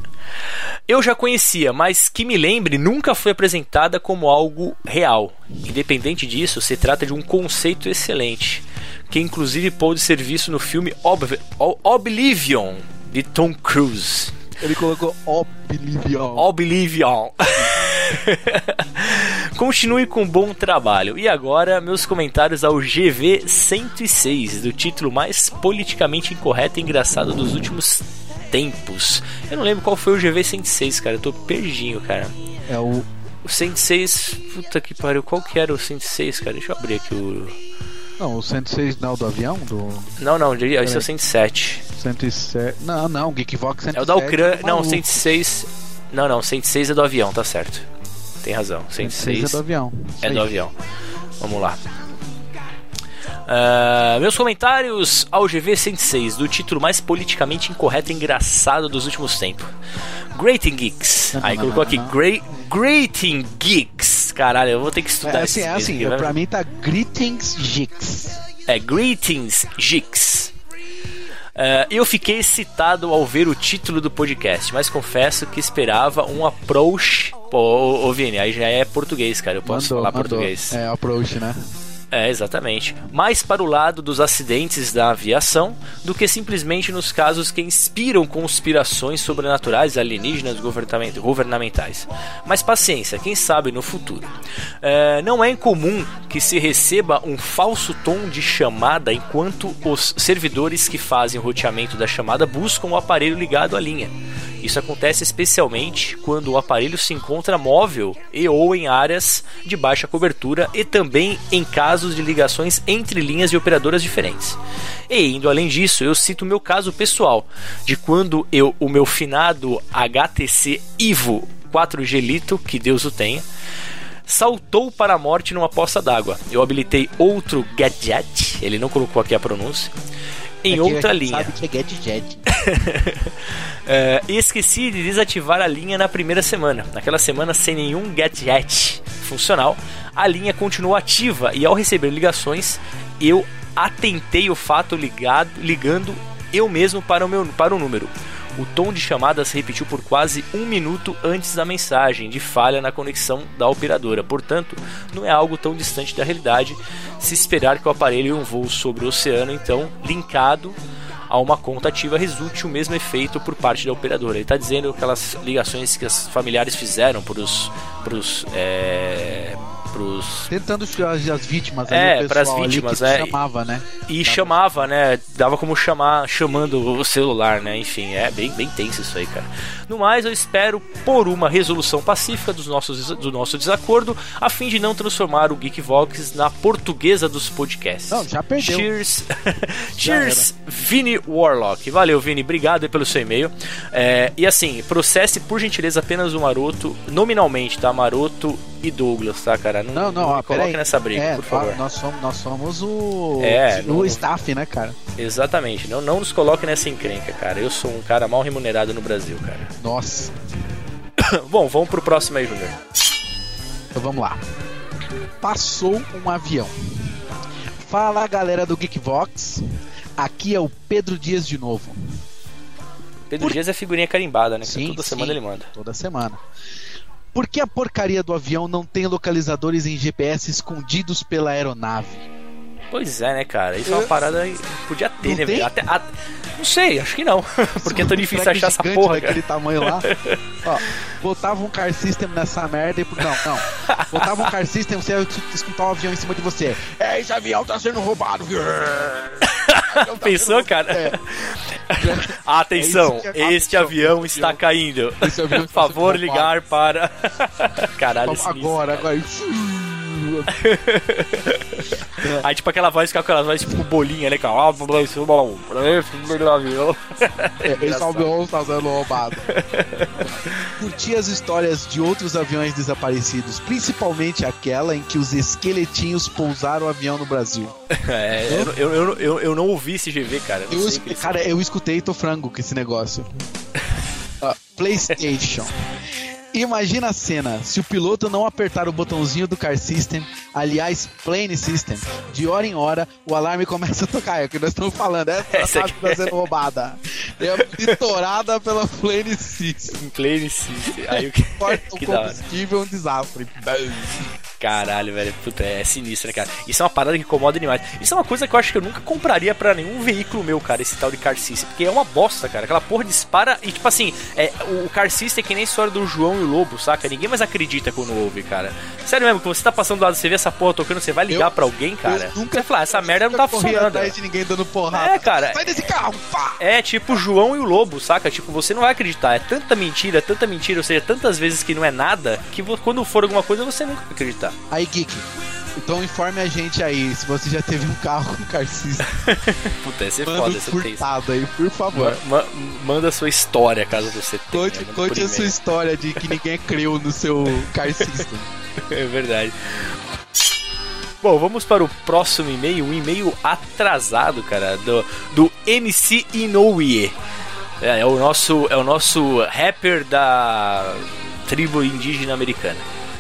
Eu já conhecia, mas que me lembre, nunca foi apresentada como algo real. Independente disso, se trata de um conceito excelente, que inclusive pode ser visto no filme Ob Oblivion, de Tom Cruise. Ele colocou Oblivion. Oblivion. Continue com um bom trabalho. E agora, meus comentários ao GV 106, do título mais politicamente incorreto e engraçado dos últimos tempos. Eu não lembro qual foi o GV 106, cara. Eu tô perdinho, cara. É o. O 106, puta que pariu, qual que era o 106, cara? Deixa eu abrir aqui o. Não, o 106 não é o do avião? Do Não, não, esse é o Peraí. 107. 107. Não, não, Geekvox 107. É o da Ucrânia. tá Não, maluco. 106. Não, não, 106 é do avião, tá certo. Tem razão. 106 106 é do avião. É do avião. Vamos lá. Ah, meus comentários ao GV 106, do título mais politicamente incorreto e engraçado dos últimos tempos. Greeting Geeks. Aí colocou aqui. Great, Geeks. Caralho, eu vou ter que É estudar assim, esse é assim, aqui, pra mim tá Greetings Gix. é Greetings Geeks. Ah, eu fiquei excitado ao ver o título do podcast, mas confesso que esperava um approach. Pô, ô, ô Vini, aí já é português, cara. Eu posso falar português. É, approach, né? É, exatamente. Mais para o lado dos acidentes da aviação do que simplesmente nos casos que inspiram conspirações sobrenaturais alienígenas governament- governamentais. Mas paciência, quem sabe no futuro. É, não é incomum que se receba um falso tom de chamada enquanto os servidores que fazem o roteamento da chamada buscam o aparelho ligado à linha. Isso acontece especialmente quando o aparelho se encontra móvel e ou em áreas de baixa cobertura e também em casos de ligações entre linhas de operadoras diferentes. E indo além disso, eu cito o meu caso pessoal, de quando eu o meu finado HTC Ivo 4G Lito, que Deus o tenha, saltou para a morte numa poça d'água. Eu habilitei outro gadget, ele não colocou aqui a pronúncia, em outra linha. Sabe que é Gadget. É, e esqueci de desativar a linha na primeira semana. Naquela semana, sem nenhum gadget funcional, a linha continuou ativa e ao receber ligações, eu atentei o fato ligado, ligando eu mesmo para o, meu, para o número. O tom de chamada se repetiu por quase um minuto antes da mensagem de falha na conexão da operadora. Portanto, não é algo tão distante da realidade se esperar que o aparelho em um voo sobre o oceano, então, linkado a uma conta ativa, resulte o mesmo efeito por parte da operadora. Ele está dizendo que aquelas ligações que os familiares fizeram para os. Pros Tentando as, as vítimas É, ali, pras pessoal ali vítimas, que é. chamava, né? e chamava, né? Dava como chamar, chamando o celular, né? Enfim, é bem, bem tenso isso aí, cara. No mais, eu espero por uma resolução pacífica dos nossos, do nosso desacordo, a fim de não transformar o Geekvox na portuguesa dos podcasts. Não, já perdeu. Cheers, Cheers, Vini Warlock. Valeu, Vini, obrigado pelo seu e-mail. É, e assim, processe por gentileza apenas o Maroto, nominalmente, tá? Maroto e Douglas, tá, cara? Não, Não, não, ó, coloque nessa briga, é, por favor. Nós somos, nós somos o, É, o não- staff, né, cara? Exatamente, não, não nos coloque nessa encrenca, cara. Eu sou um cara mal remunerado no Brasil, cara. Nossa. Bom, vamos pro próximo aí, Júnior. Então vamos lá. Passou um avião. Fala galera do Geekvox. Aqui é o Pedro Dias de novo. Pedro Dias é figurinha carimbada, né? Sim, Toda sim. semana ele manda. Toda semana. Por que a porcaria do avião não tem localizadores em GPS escondidos pela aeronave? Pois é, né, cara? Isso é uma parada que podia ter, Não né, tem? velho? Até, a- Não sei, acho que não. Porque é tão difícil achar essa porra, daquele cara. tamanho lá. Ó, botava um car system nessa merda e. Não, não. Botava um car system, você ia escutar um avião em cima de você. É, esse avião tá sendo roubado. viu? Pensou, cara? É. Atenção, É este avião está caindo. Esse avião está favor, ligar para. Caralho, Agora, agora. Aí, tipo, aquela voz com aquela voz tipo bolinha, né, cara? Ah. É, Esse avião sendo roubado. Curti as histórias de outros aviões desaparecidos, principalmente aquela em que os esqueletinhos pousaram o avião no Brasil. É, eu, eu, eu, eu, eu não ouvi esse GV, cara. Não Eu, sei es- o que eles- cara, eu escutei tô frango com esse negócio. Ó, PlayStation. Imagina a cena, se o piloto não apertar o botãozinho do Car System, aliás, Plane System, de hora em hora o alarme começa a tocar. É o que nós estamos falando, essa Essa nave aqui- está sendo roubada. É monitorada pela Plane System. Plane System. Aí o que. Corta o combustível, um desastre. Caralho, velho. Puta, é sinistro, né, cara? Isso é uma parada que incomoda demais. Isso é uma coisa que eu acho que eu nunca compraria pra nenhum veículo meu, cara, esse tal de car system. Porque é uma bosta, cara. Aquela porra dispara e, tipo assim, é, o car system é que nem a história do João e o Lobo, saca? Ninguém mais acredita quando ouve, cara. Sério mesmo, que você tá passando do lado, você vê essa porra tocando, você vai ligar pra alguém, cara. eu nunca- Você fala, ah, essa merda não tá funcionando. atrás de ninguém dando porrada. É, cara. Sai desse carro, pá! É tipo o João e o Lobo, saca? Tipo, você não vai acreditar. É tanta mentira, tanta mentira, ou seja, tantas vezes que não é nada, que quando for alguma coisa você nunca vai acreditar. Aí, Geek, então informe a gente aí se você já teve um carro com car system. Puta, esse é Manda foda, tem. furtado aí, por favor. Ma- ma- manda a sua história, caso você tenha. Conte, conte a sua história de que ninguém creu no seu car system. É verdade. Bom, vamos para o próximo e-mail, um e-mail atrasado, cara, do, do MC Inoue. É, é o nosso é o nosso rapper da tribo indígena americana.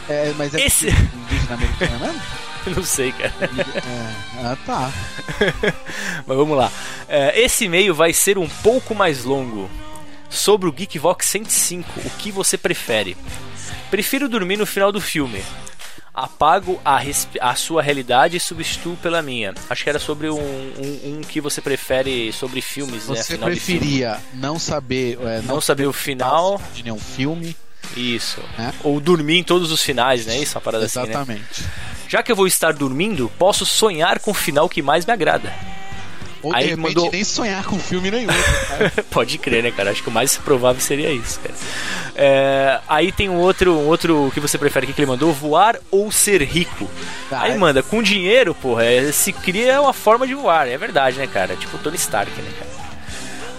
É, mas é Esse- indígena americano mesmo? Não sei, cara. É. Ah, tá. Mas vamos lá. É, esse e-mail vai ser um pouco mais longo. Sobre o Geekvox 105, o que você prefere? Prefiro dormir no final do filme. Apago a, a sua realidade e substituo pela minha. Acho que era sobre um, um, um que você prefere sobre filmes, né? Você de filme. preferia não saber, é, Não saber o final, de nenhum filme? Isso. É. Ou dormir em todos os finais, né? Isso é uma parada assim, né? Exatamente. Já que eu vou estar dormindo, posso sonhar com o final que mais me agrada. Ou Aí de repente mandou- nem sonhar com filme nenhum. Pode crer, né, cara? Acho que o mais provável seria isso, cara. É, aí tem um outro, um outro que você prefere aqui que ele mandou: voar ou ser rico. Ah, aí manda, com dinheiro, porra, é, se cria uma forma de voar. É verdade, né, cara? Tipo o Tony Stark, né, cara?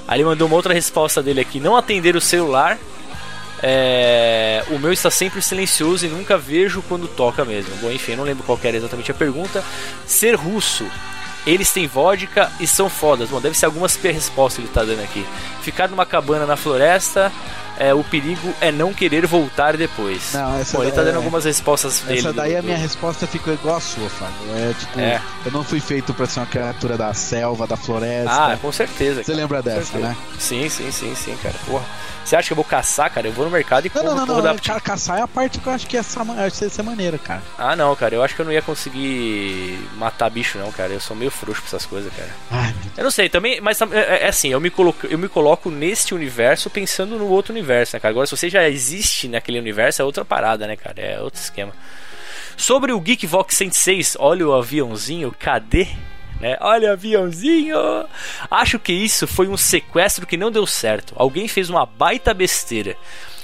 Aí ele mandou uma outra resposta dele aqui: não atender o celular. É, o meu está sempre silencioso e nunca vejo quando toca mesmo. Bom, enfim, não lembro qual era exatamente a pergunta. Ser russo. Eles têm vodka e são fodas. Bom, deve ser algumas respostas que ele tá dando aqui. Ficar numa cabana na floresta é, o perigo é não querer voltar depois. Não, essa Bom, ele tá é- dando algumas respostas dele. Essa daí a minha resposta ficou igual a sua, Fábio. É tipo, É. eu não fui feito pra ser uma criatura da selva, da floresta. Ah, com certeza. Você cara, lembra dessa, certeza. né? Sim, sim, sim, sim, cara. Porra. Você acha que eu vou caçar, cara? Eu vou no mercado e Não, compro não, não, não. da- Ca caçar é a parte que eu acho que essa vai ser maneira, cara. Ah, não, cara. Eu acho que eu não ia conseguir matar bicho, não, cara. Eu sou meio frouxo pra essas coisas, cara. Ai, Eu não sei, também, mas tam- é, é assim, eu me, coloco, eu me coloco neste universo pensando no outro universo, né, cara? Agora, se você já existe naquele universo, é outra parada, né, cara? É outro esquema. Sobre o Geekvox 106, olha o aviãozinho, cadê? Né? Olha o aviãozinho! Acho que isso foi um sequestro que não deu certo. Alguém fez uma baita besteira.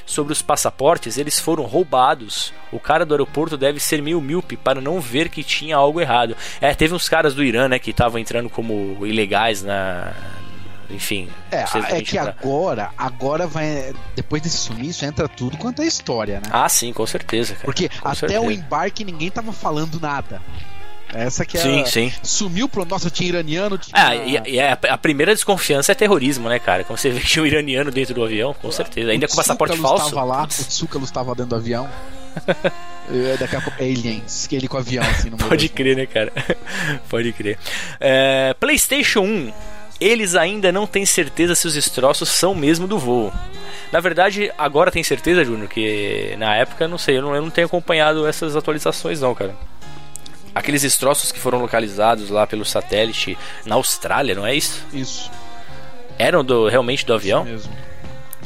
Sobre os passaportes, eles foram roubados. O cara do aeroporto deve ser meio míope para não ver que tinha algo errado. É, teve uns caras do Irã, né, que estavam entrando como ilegais na. Enfim. É, é que pra- agora, agora vai. Depois desse sumiço, entra tudo quanto é história, né? Ah, sim, com certeza, cara. Porque com até certeza. o embarque ninguém tava falando nada. Essa que é. Sim, sim. Sumiu pro. Nossa, tinha iraniano, tinha. Ah, e, e a, a primeira desconfiança é terrorismo, né, cara? Quando você vê que tinha um iraniano dentro do avião, com certeza. Ainda O com passaporte falso. Tava lá, o Tsoukalos estava dentro do avião. É, Daqui a pouco, aliens, que ele com o avião assim no Pode crer, né, cara? Pode crer. É, PlayStation 1. Eles ainda não têm certeza se os destroços são mesmo do voo. Na verdade, agora tem certeza, Júnior, que na época, não sei, eu não, eu não tenho acompanhado essas atualizações, não, cara. Aqueles destroços que foram localizados lá pelo satélite na Austrália, não é isso? Isso, Eram do, realmente do avião? mesmo.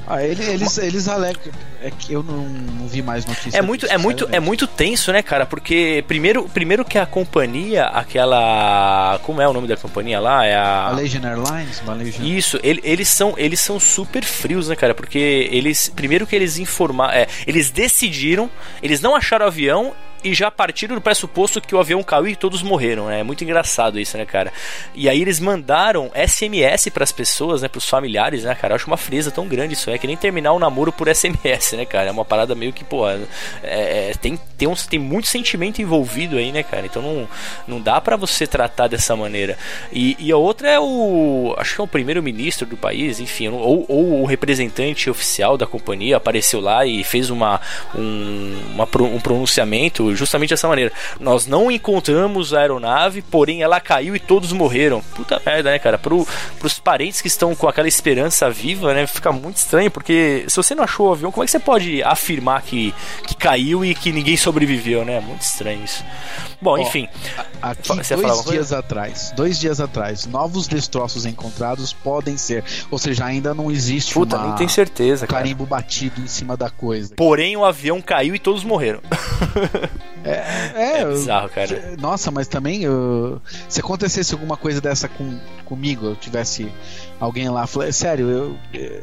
Ah, ele- eles, eles alegam. É que eu não, não vi mais notícias. É muito, é muito, é muito tenso, né, cara? Porque primeiro, primeiro que a companhia, aquela, como é o nome da companhia lá? É a Malaysian Airlines, Malaysian. Isso, ele- eles são eles são super frios, né, cara? Porque eles primeiro que eles informaram, é, eles decidiram, eles não acharam o avião e já partiram do pressuposto que o avião caiu e todos morreram, né? É muito engraçado isso, né, cara? E aí eles mandaram SMS pras pessoas, né, pros familiares, né, cara? Eu acho uma frieza tão grande isso, é que nem terminar um namoro por SMS, né, cara? É uma parada meio que, pô, é, é, tem tem, uns, tem muito sentimento envolvido aí, né, cara? Então não, não dá pra você tratar dessa maneira. E, e a outra é o. Acho que é o primeiro-ministro do país, enfim, ou, ou o representante oficial da companhia apareceu lá e fez uma, um, uma um pronunciamento justamente dessa maneira. Nós não encontramos a aeronave, porém ela caiu e todos morreram. Puta merda, né, cara? Pro, pros parentes que estão com aquela esperança viva, né? Fica muito estranho, porque se você não achou o avião, como é que você pode afirmar que, que caiu e que ninguém sobreviveu, né? Muito estranho isso. Bom, Ó, enfim. Aqui, dois coisa? dias atrás, dois dias atrás, novos destroços encontrados podem ser. Ou seja, ainda não existe Puta, uma nem tem certeza, cara. carimbo batido em cima da coisa. Porém, o avião caiu e todos morreram. É, É eu- bizarro, cara. Nossa, mas também eu- se acontecesse alguma coisa dessa com, comigo, eu tivesse alguém lá, falei, sério, eu,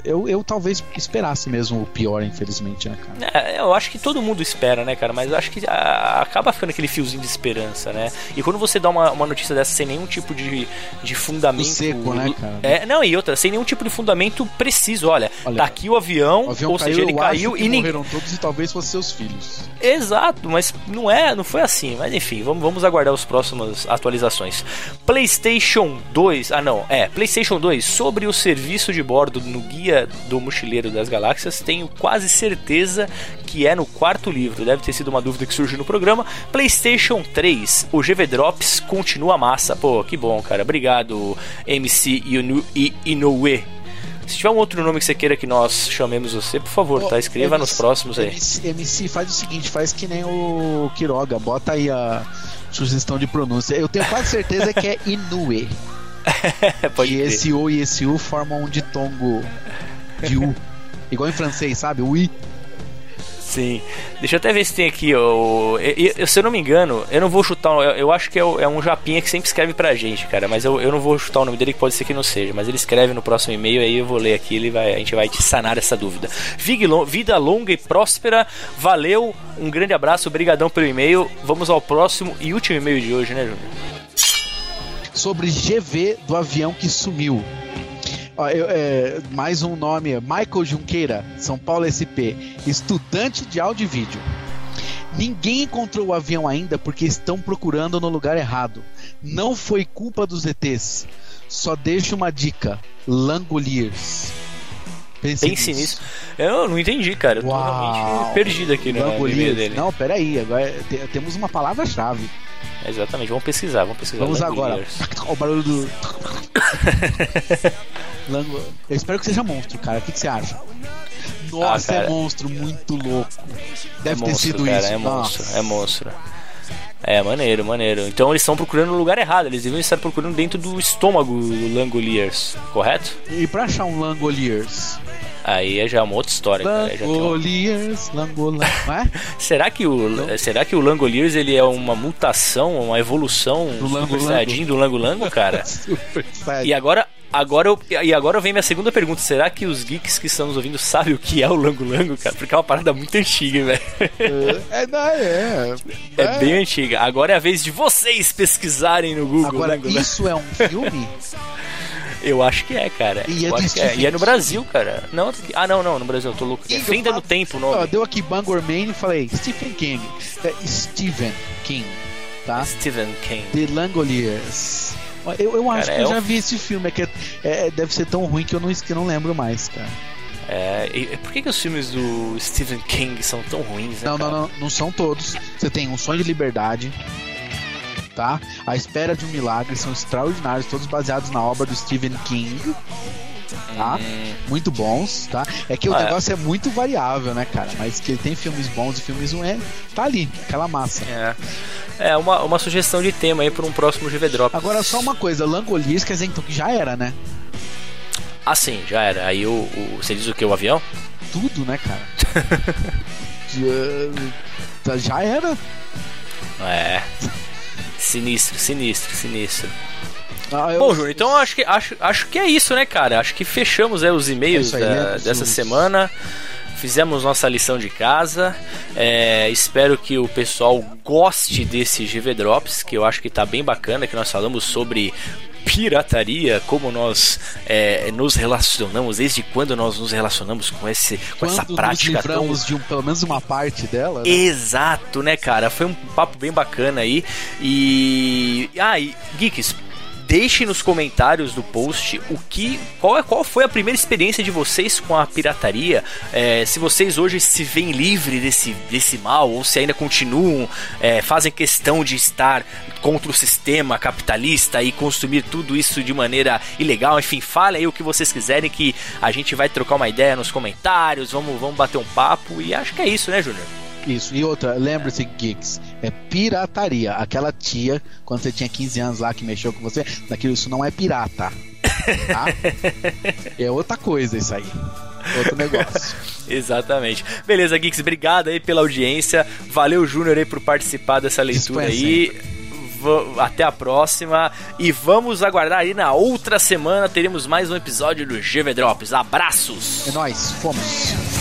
eu, eu talvez esperasse mesmo o pior, infelizmente, né, cara? É, eu acho que todo mundo espera, né, cara? Mas eu acho que ah, acaba ficando aquele fiozinho de esperança, né? E quando você dá uma, uma notícia dessa sem nenhum tipo de, de fundamento. seco, né, cara? É, não, e outra, sem nenhum tipo de fundamento preciso. Olha, Olha, tá aqui o avião, O avião ou caiu, seja, ele caiu e ninguém. morreram todos e talvez fossem seus filhos. Exato, mas não é, não foi assim. Mas enfim, vamos, vamos aguardar as próximas atualizações. PlayStation 2, ah não, é, PlayStation 2 sobre o serviço de bordo no Guia do Mochileiro das Galáxias, tenho quase certeza que é no quarto livro. Deve ter sido uma dúvida que surgiu no programa. PlayStation 3, o GV Drops continua massa. Pô, que bom, cara. Obrigado, MC Inoue. Se tiver um outro nome que você queira que nós chamemos você, por favor, tá? Escreva nos próximos aí. MC, MC, faz o seguinte, faz que nem o Quiroga, bota aí a sugestão de pronúncia. Eu tenho quase certeza que é Inue. Pode que crer. esse O e esse U formam um ditongo de U. Igual em francês, sabe? Ui. Sim. Deixa eu até ver se tem aqui, ó. eu- eu- se eu não me engano, eu não vou chutar. Eu, eu acho que é, é um japinha que sempre escreve pra gente, cara. Mas eu, eu não vou chutar o nome dele, que pode ser que não seja. Mas ele escreve no próximo e-mail, aí eu vou ler aqui. Ele vai, a gente vai te sanar essa dúvida. Vida longa e próspera. Valeu. Um grande abraço. Obrigadão pelo e-mail. Vamos ao próximo e último e-mail de hoje, né, Júnior? Sobre GV do avião que sumiu. Ó, eu- é, mais um nome, Michael Junqueira, São Paulo SP, estudante de áudio e vídeo. Ninguém encontrou o avião ainda porque estão procurando no lugar errado. Não foi culpa dos ETs. Só deixo uma dica: Langoliers. Pense, Pense nisso. Eu não entendi, cara. Eu tô Uau. realmente perdido aqui no, Langoliers. dele. Não, peraí, agora te- temos uma palavra-chave. Exatamente, vamos pesquisar, vamos pesquisar. Vamos agora. O barulho do. Lango... Eu espero que seja monstro, cara. O que, que você acha? Nossa, Ah, é monstro, muito louco. Deve é ter monstro, sido cara, isso. É monstro, é monstro. É, maneiro, maneiro. Então eles estão procurando no lugar errado, eles deviam estar procurando dentro do estômago do Langoliers, correto? E pra achar um Langoliers? Aí é já uma outra história, cara. Langoliers, Langola. Não é? Será que o será que o Langoliers ele é uma mutação, uma evolução Do Super Lango-Lango? Saiyajin do Lango Lango, cara? Super. E agora, agora eu, e agora vem minha segunda pergunta. Será que os geeks que estão nos ouvindo sabem o que é o Lango Lango, cara? Porque é uma parada muito antiga, velho. É, não, é. É bem antiga. Agora é a vez de vocês pesquisarem no Google. Agora, Lango Lango. isso é um filme? Eu acho que é, cara. E é Eu acho que é. E é no. Brasil, cara. Não, ah, não, não, no Brasil, eu tô louco. É Ih, eu Fenda falo- no Tempo o Ó, nome. deu aqui Bangor Man e falei Stephen King. É Stephen King, tá? Stephen King. The Langoliers. Eu, eu acho Cara, que eu é um- já vi esse filme, é que é- é- deve ser tão ruim que eu não, que eu não lembro mais, cara. É, e- por que, que os filmes do Stephen King são tão ruins, né, Não, não, cara? não, não são todos. Você tem Um Sonho de Liberdade, tá? A Espera de um Milagre, são extraordinários, todos baseados na obra do Stephen King. Tá? Muito bons, tá? É que o Ah, é. negócio é muito variável, né, cara? Mas que ele tem filmes bons e filmes ruins, é, tá ali, aquela massa. É, é uma, uma sugestão de tema aí para um próximo GV Drop. Agora, só uma coisa, dizer então que já era, né? Ah, sim, já era. Aí o, o- você diz o que? O avião? Tudo, né, cara? já, já era. É. Sinistro, sinistro, sinistro. Ah, eu- Bom, Júnior, então acho que, acho, acho que é isso, né, cara? Acho que fechamos aí os É e-mails isso aí, da- né? dessa semana. Fizemos nossa lição de casa. É, espero que o pessoal goste desse GV Drops, que eu acho que tá bem bacana, que nós falamos sobre pirataria, como nós é, nos relacionamos, desde quando nós nos relacionamos com, esse, com essa Quando prática nos tão livramos de um, pelo menos uma parte dela. né? Exato, né, cara? Foi um papo bem bacana aí. E. Ah, e Geeks, deixe nos comentários do post o que. Qual, é, qual foi a primeira experiência de vocês com a pirataria? É, se vocês hoje se veem livre desse, desse mal, ou se ainda continuam, é, fazem questão de estar contra o sistema capitalista e consumir tudo isso de maneira ilegal. Enfim, fale aí o que vocês quiserem que a gente vai trocar uma ideia nos comentários, vamos, vamos bater um papo. E acho que é isso, né, Júnior? Isso, e outra, lembre-se, Geeks, é pirataria. Aquela tia, quando você tinha 15 anos lá, que mexeu com você, daquilo, isso não é pirata. Tá? é outra coisa isso aí. Outro negócio. Exatamente. Beleza, Geeks, obrigado aí pela audiência. Valeu, Júnior, aí por participar dessa leitura aí. Va- Até a próxima. E vamos aguardar aí na outra semana. Teremos mais um episódio do GV Drops. Abraços! É nóis, fomos.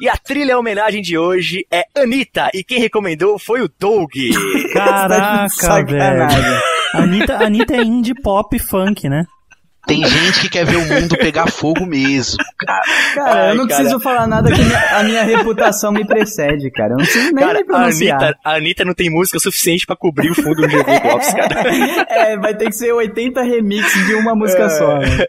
E a trilha homenagem de hoje é Anitta. E quem recomendou foi o Doug. Caraca, velho. Anitta, Anitta é indie pop funk, né? Tem gente que quer ver o mundo pegar fogo mesmo. Cara, Ai, eu não cara. preciso falar nada que minha- a minha reputação me precede, cara. Eu não preciso nem Cara, me a pronunciar. Anitta, a Anitta não tem música suficiente pra cobrir o fundo do GV Drops, cara. É, vai ter que ser 80 remixes de uma música só. né?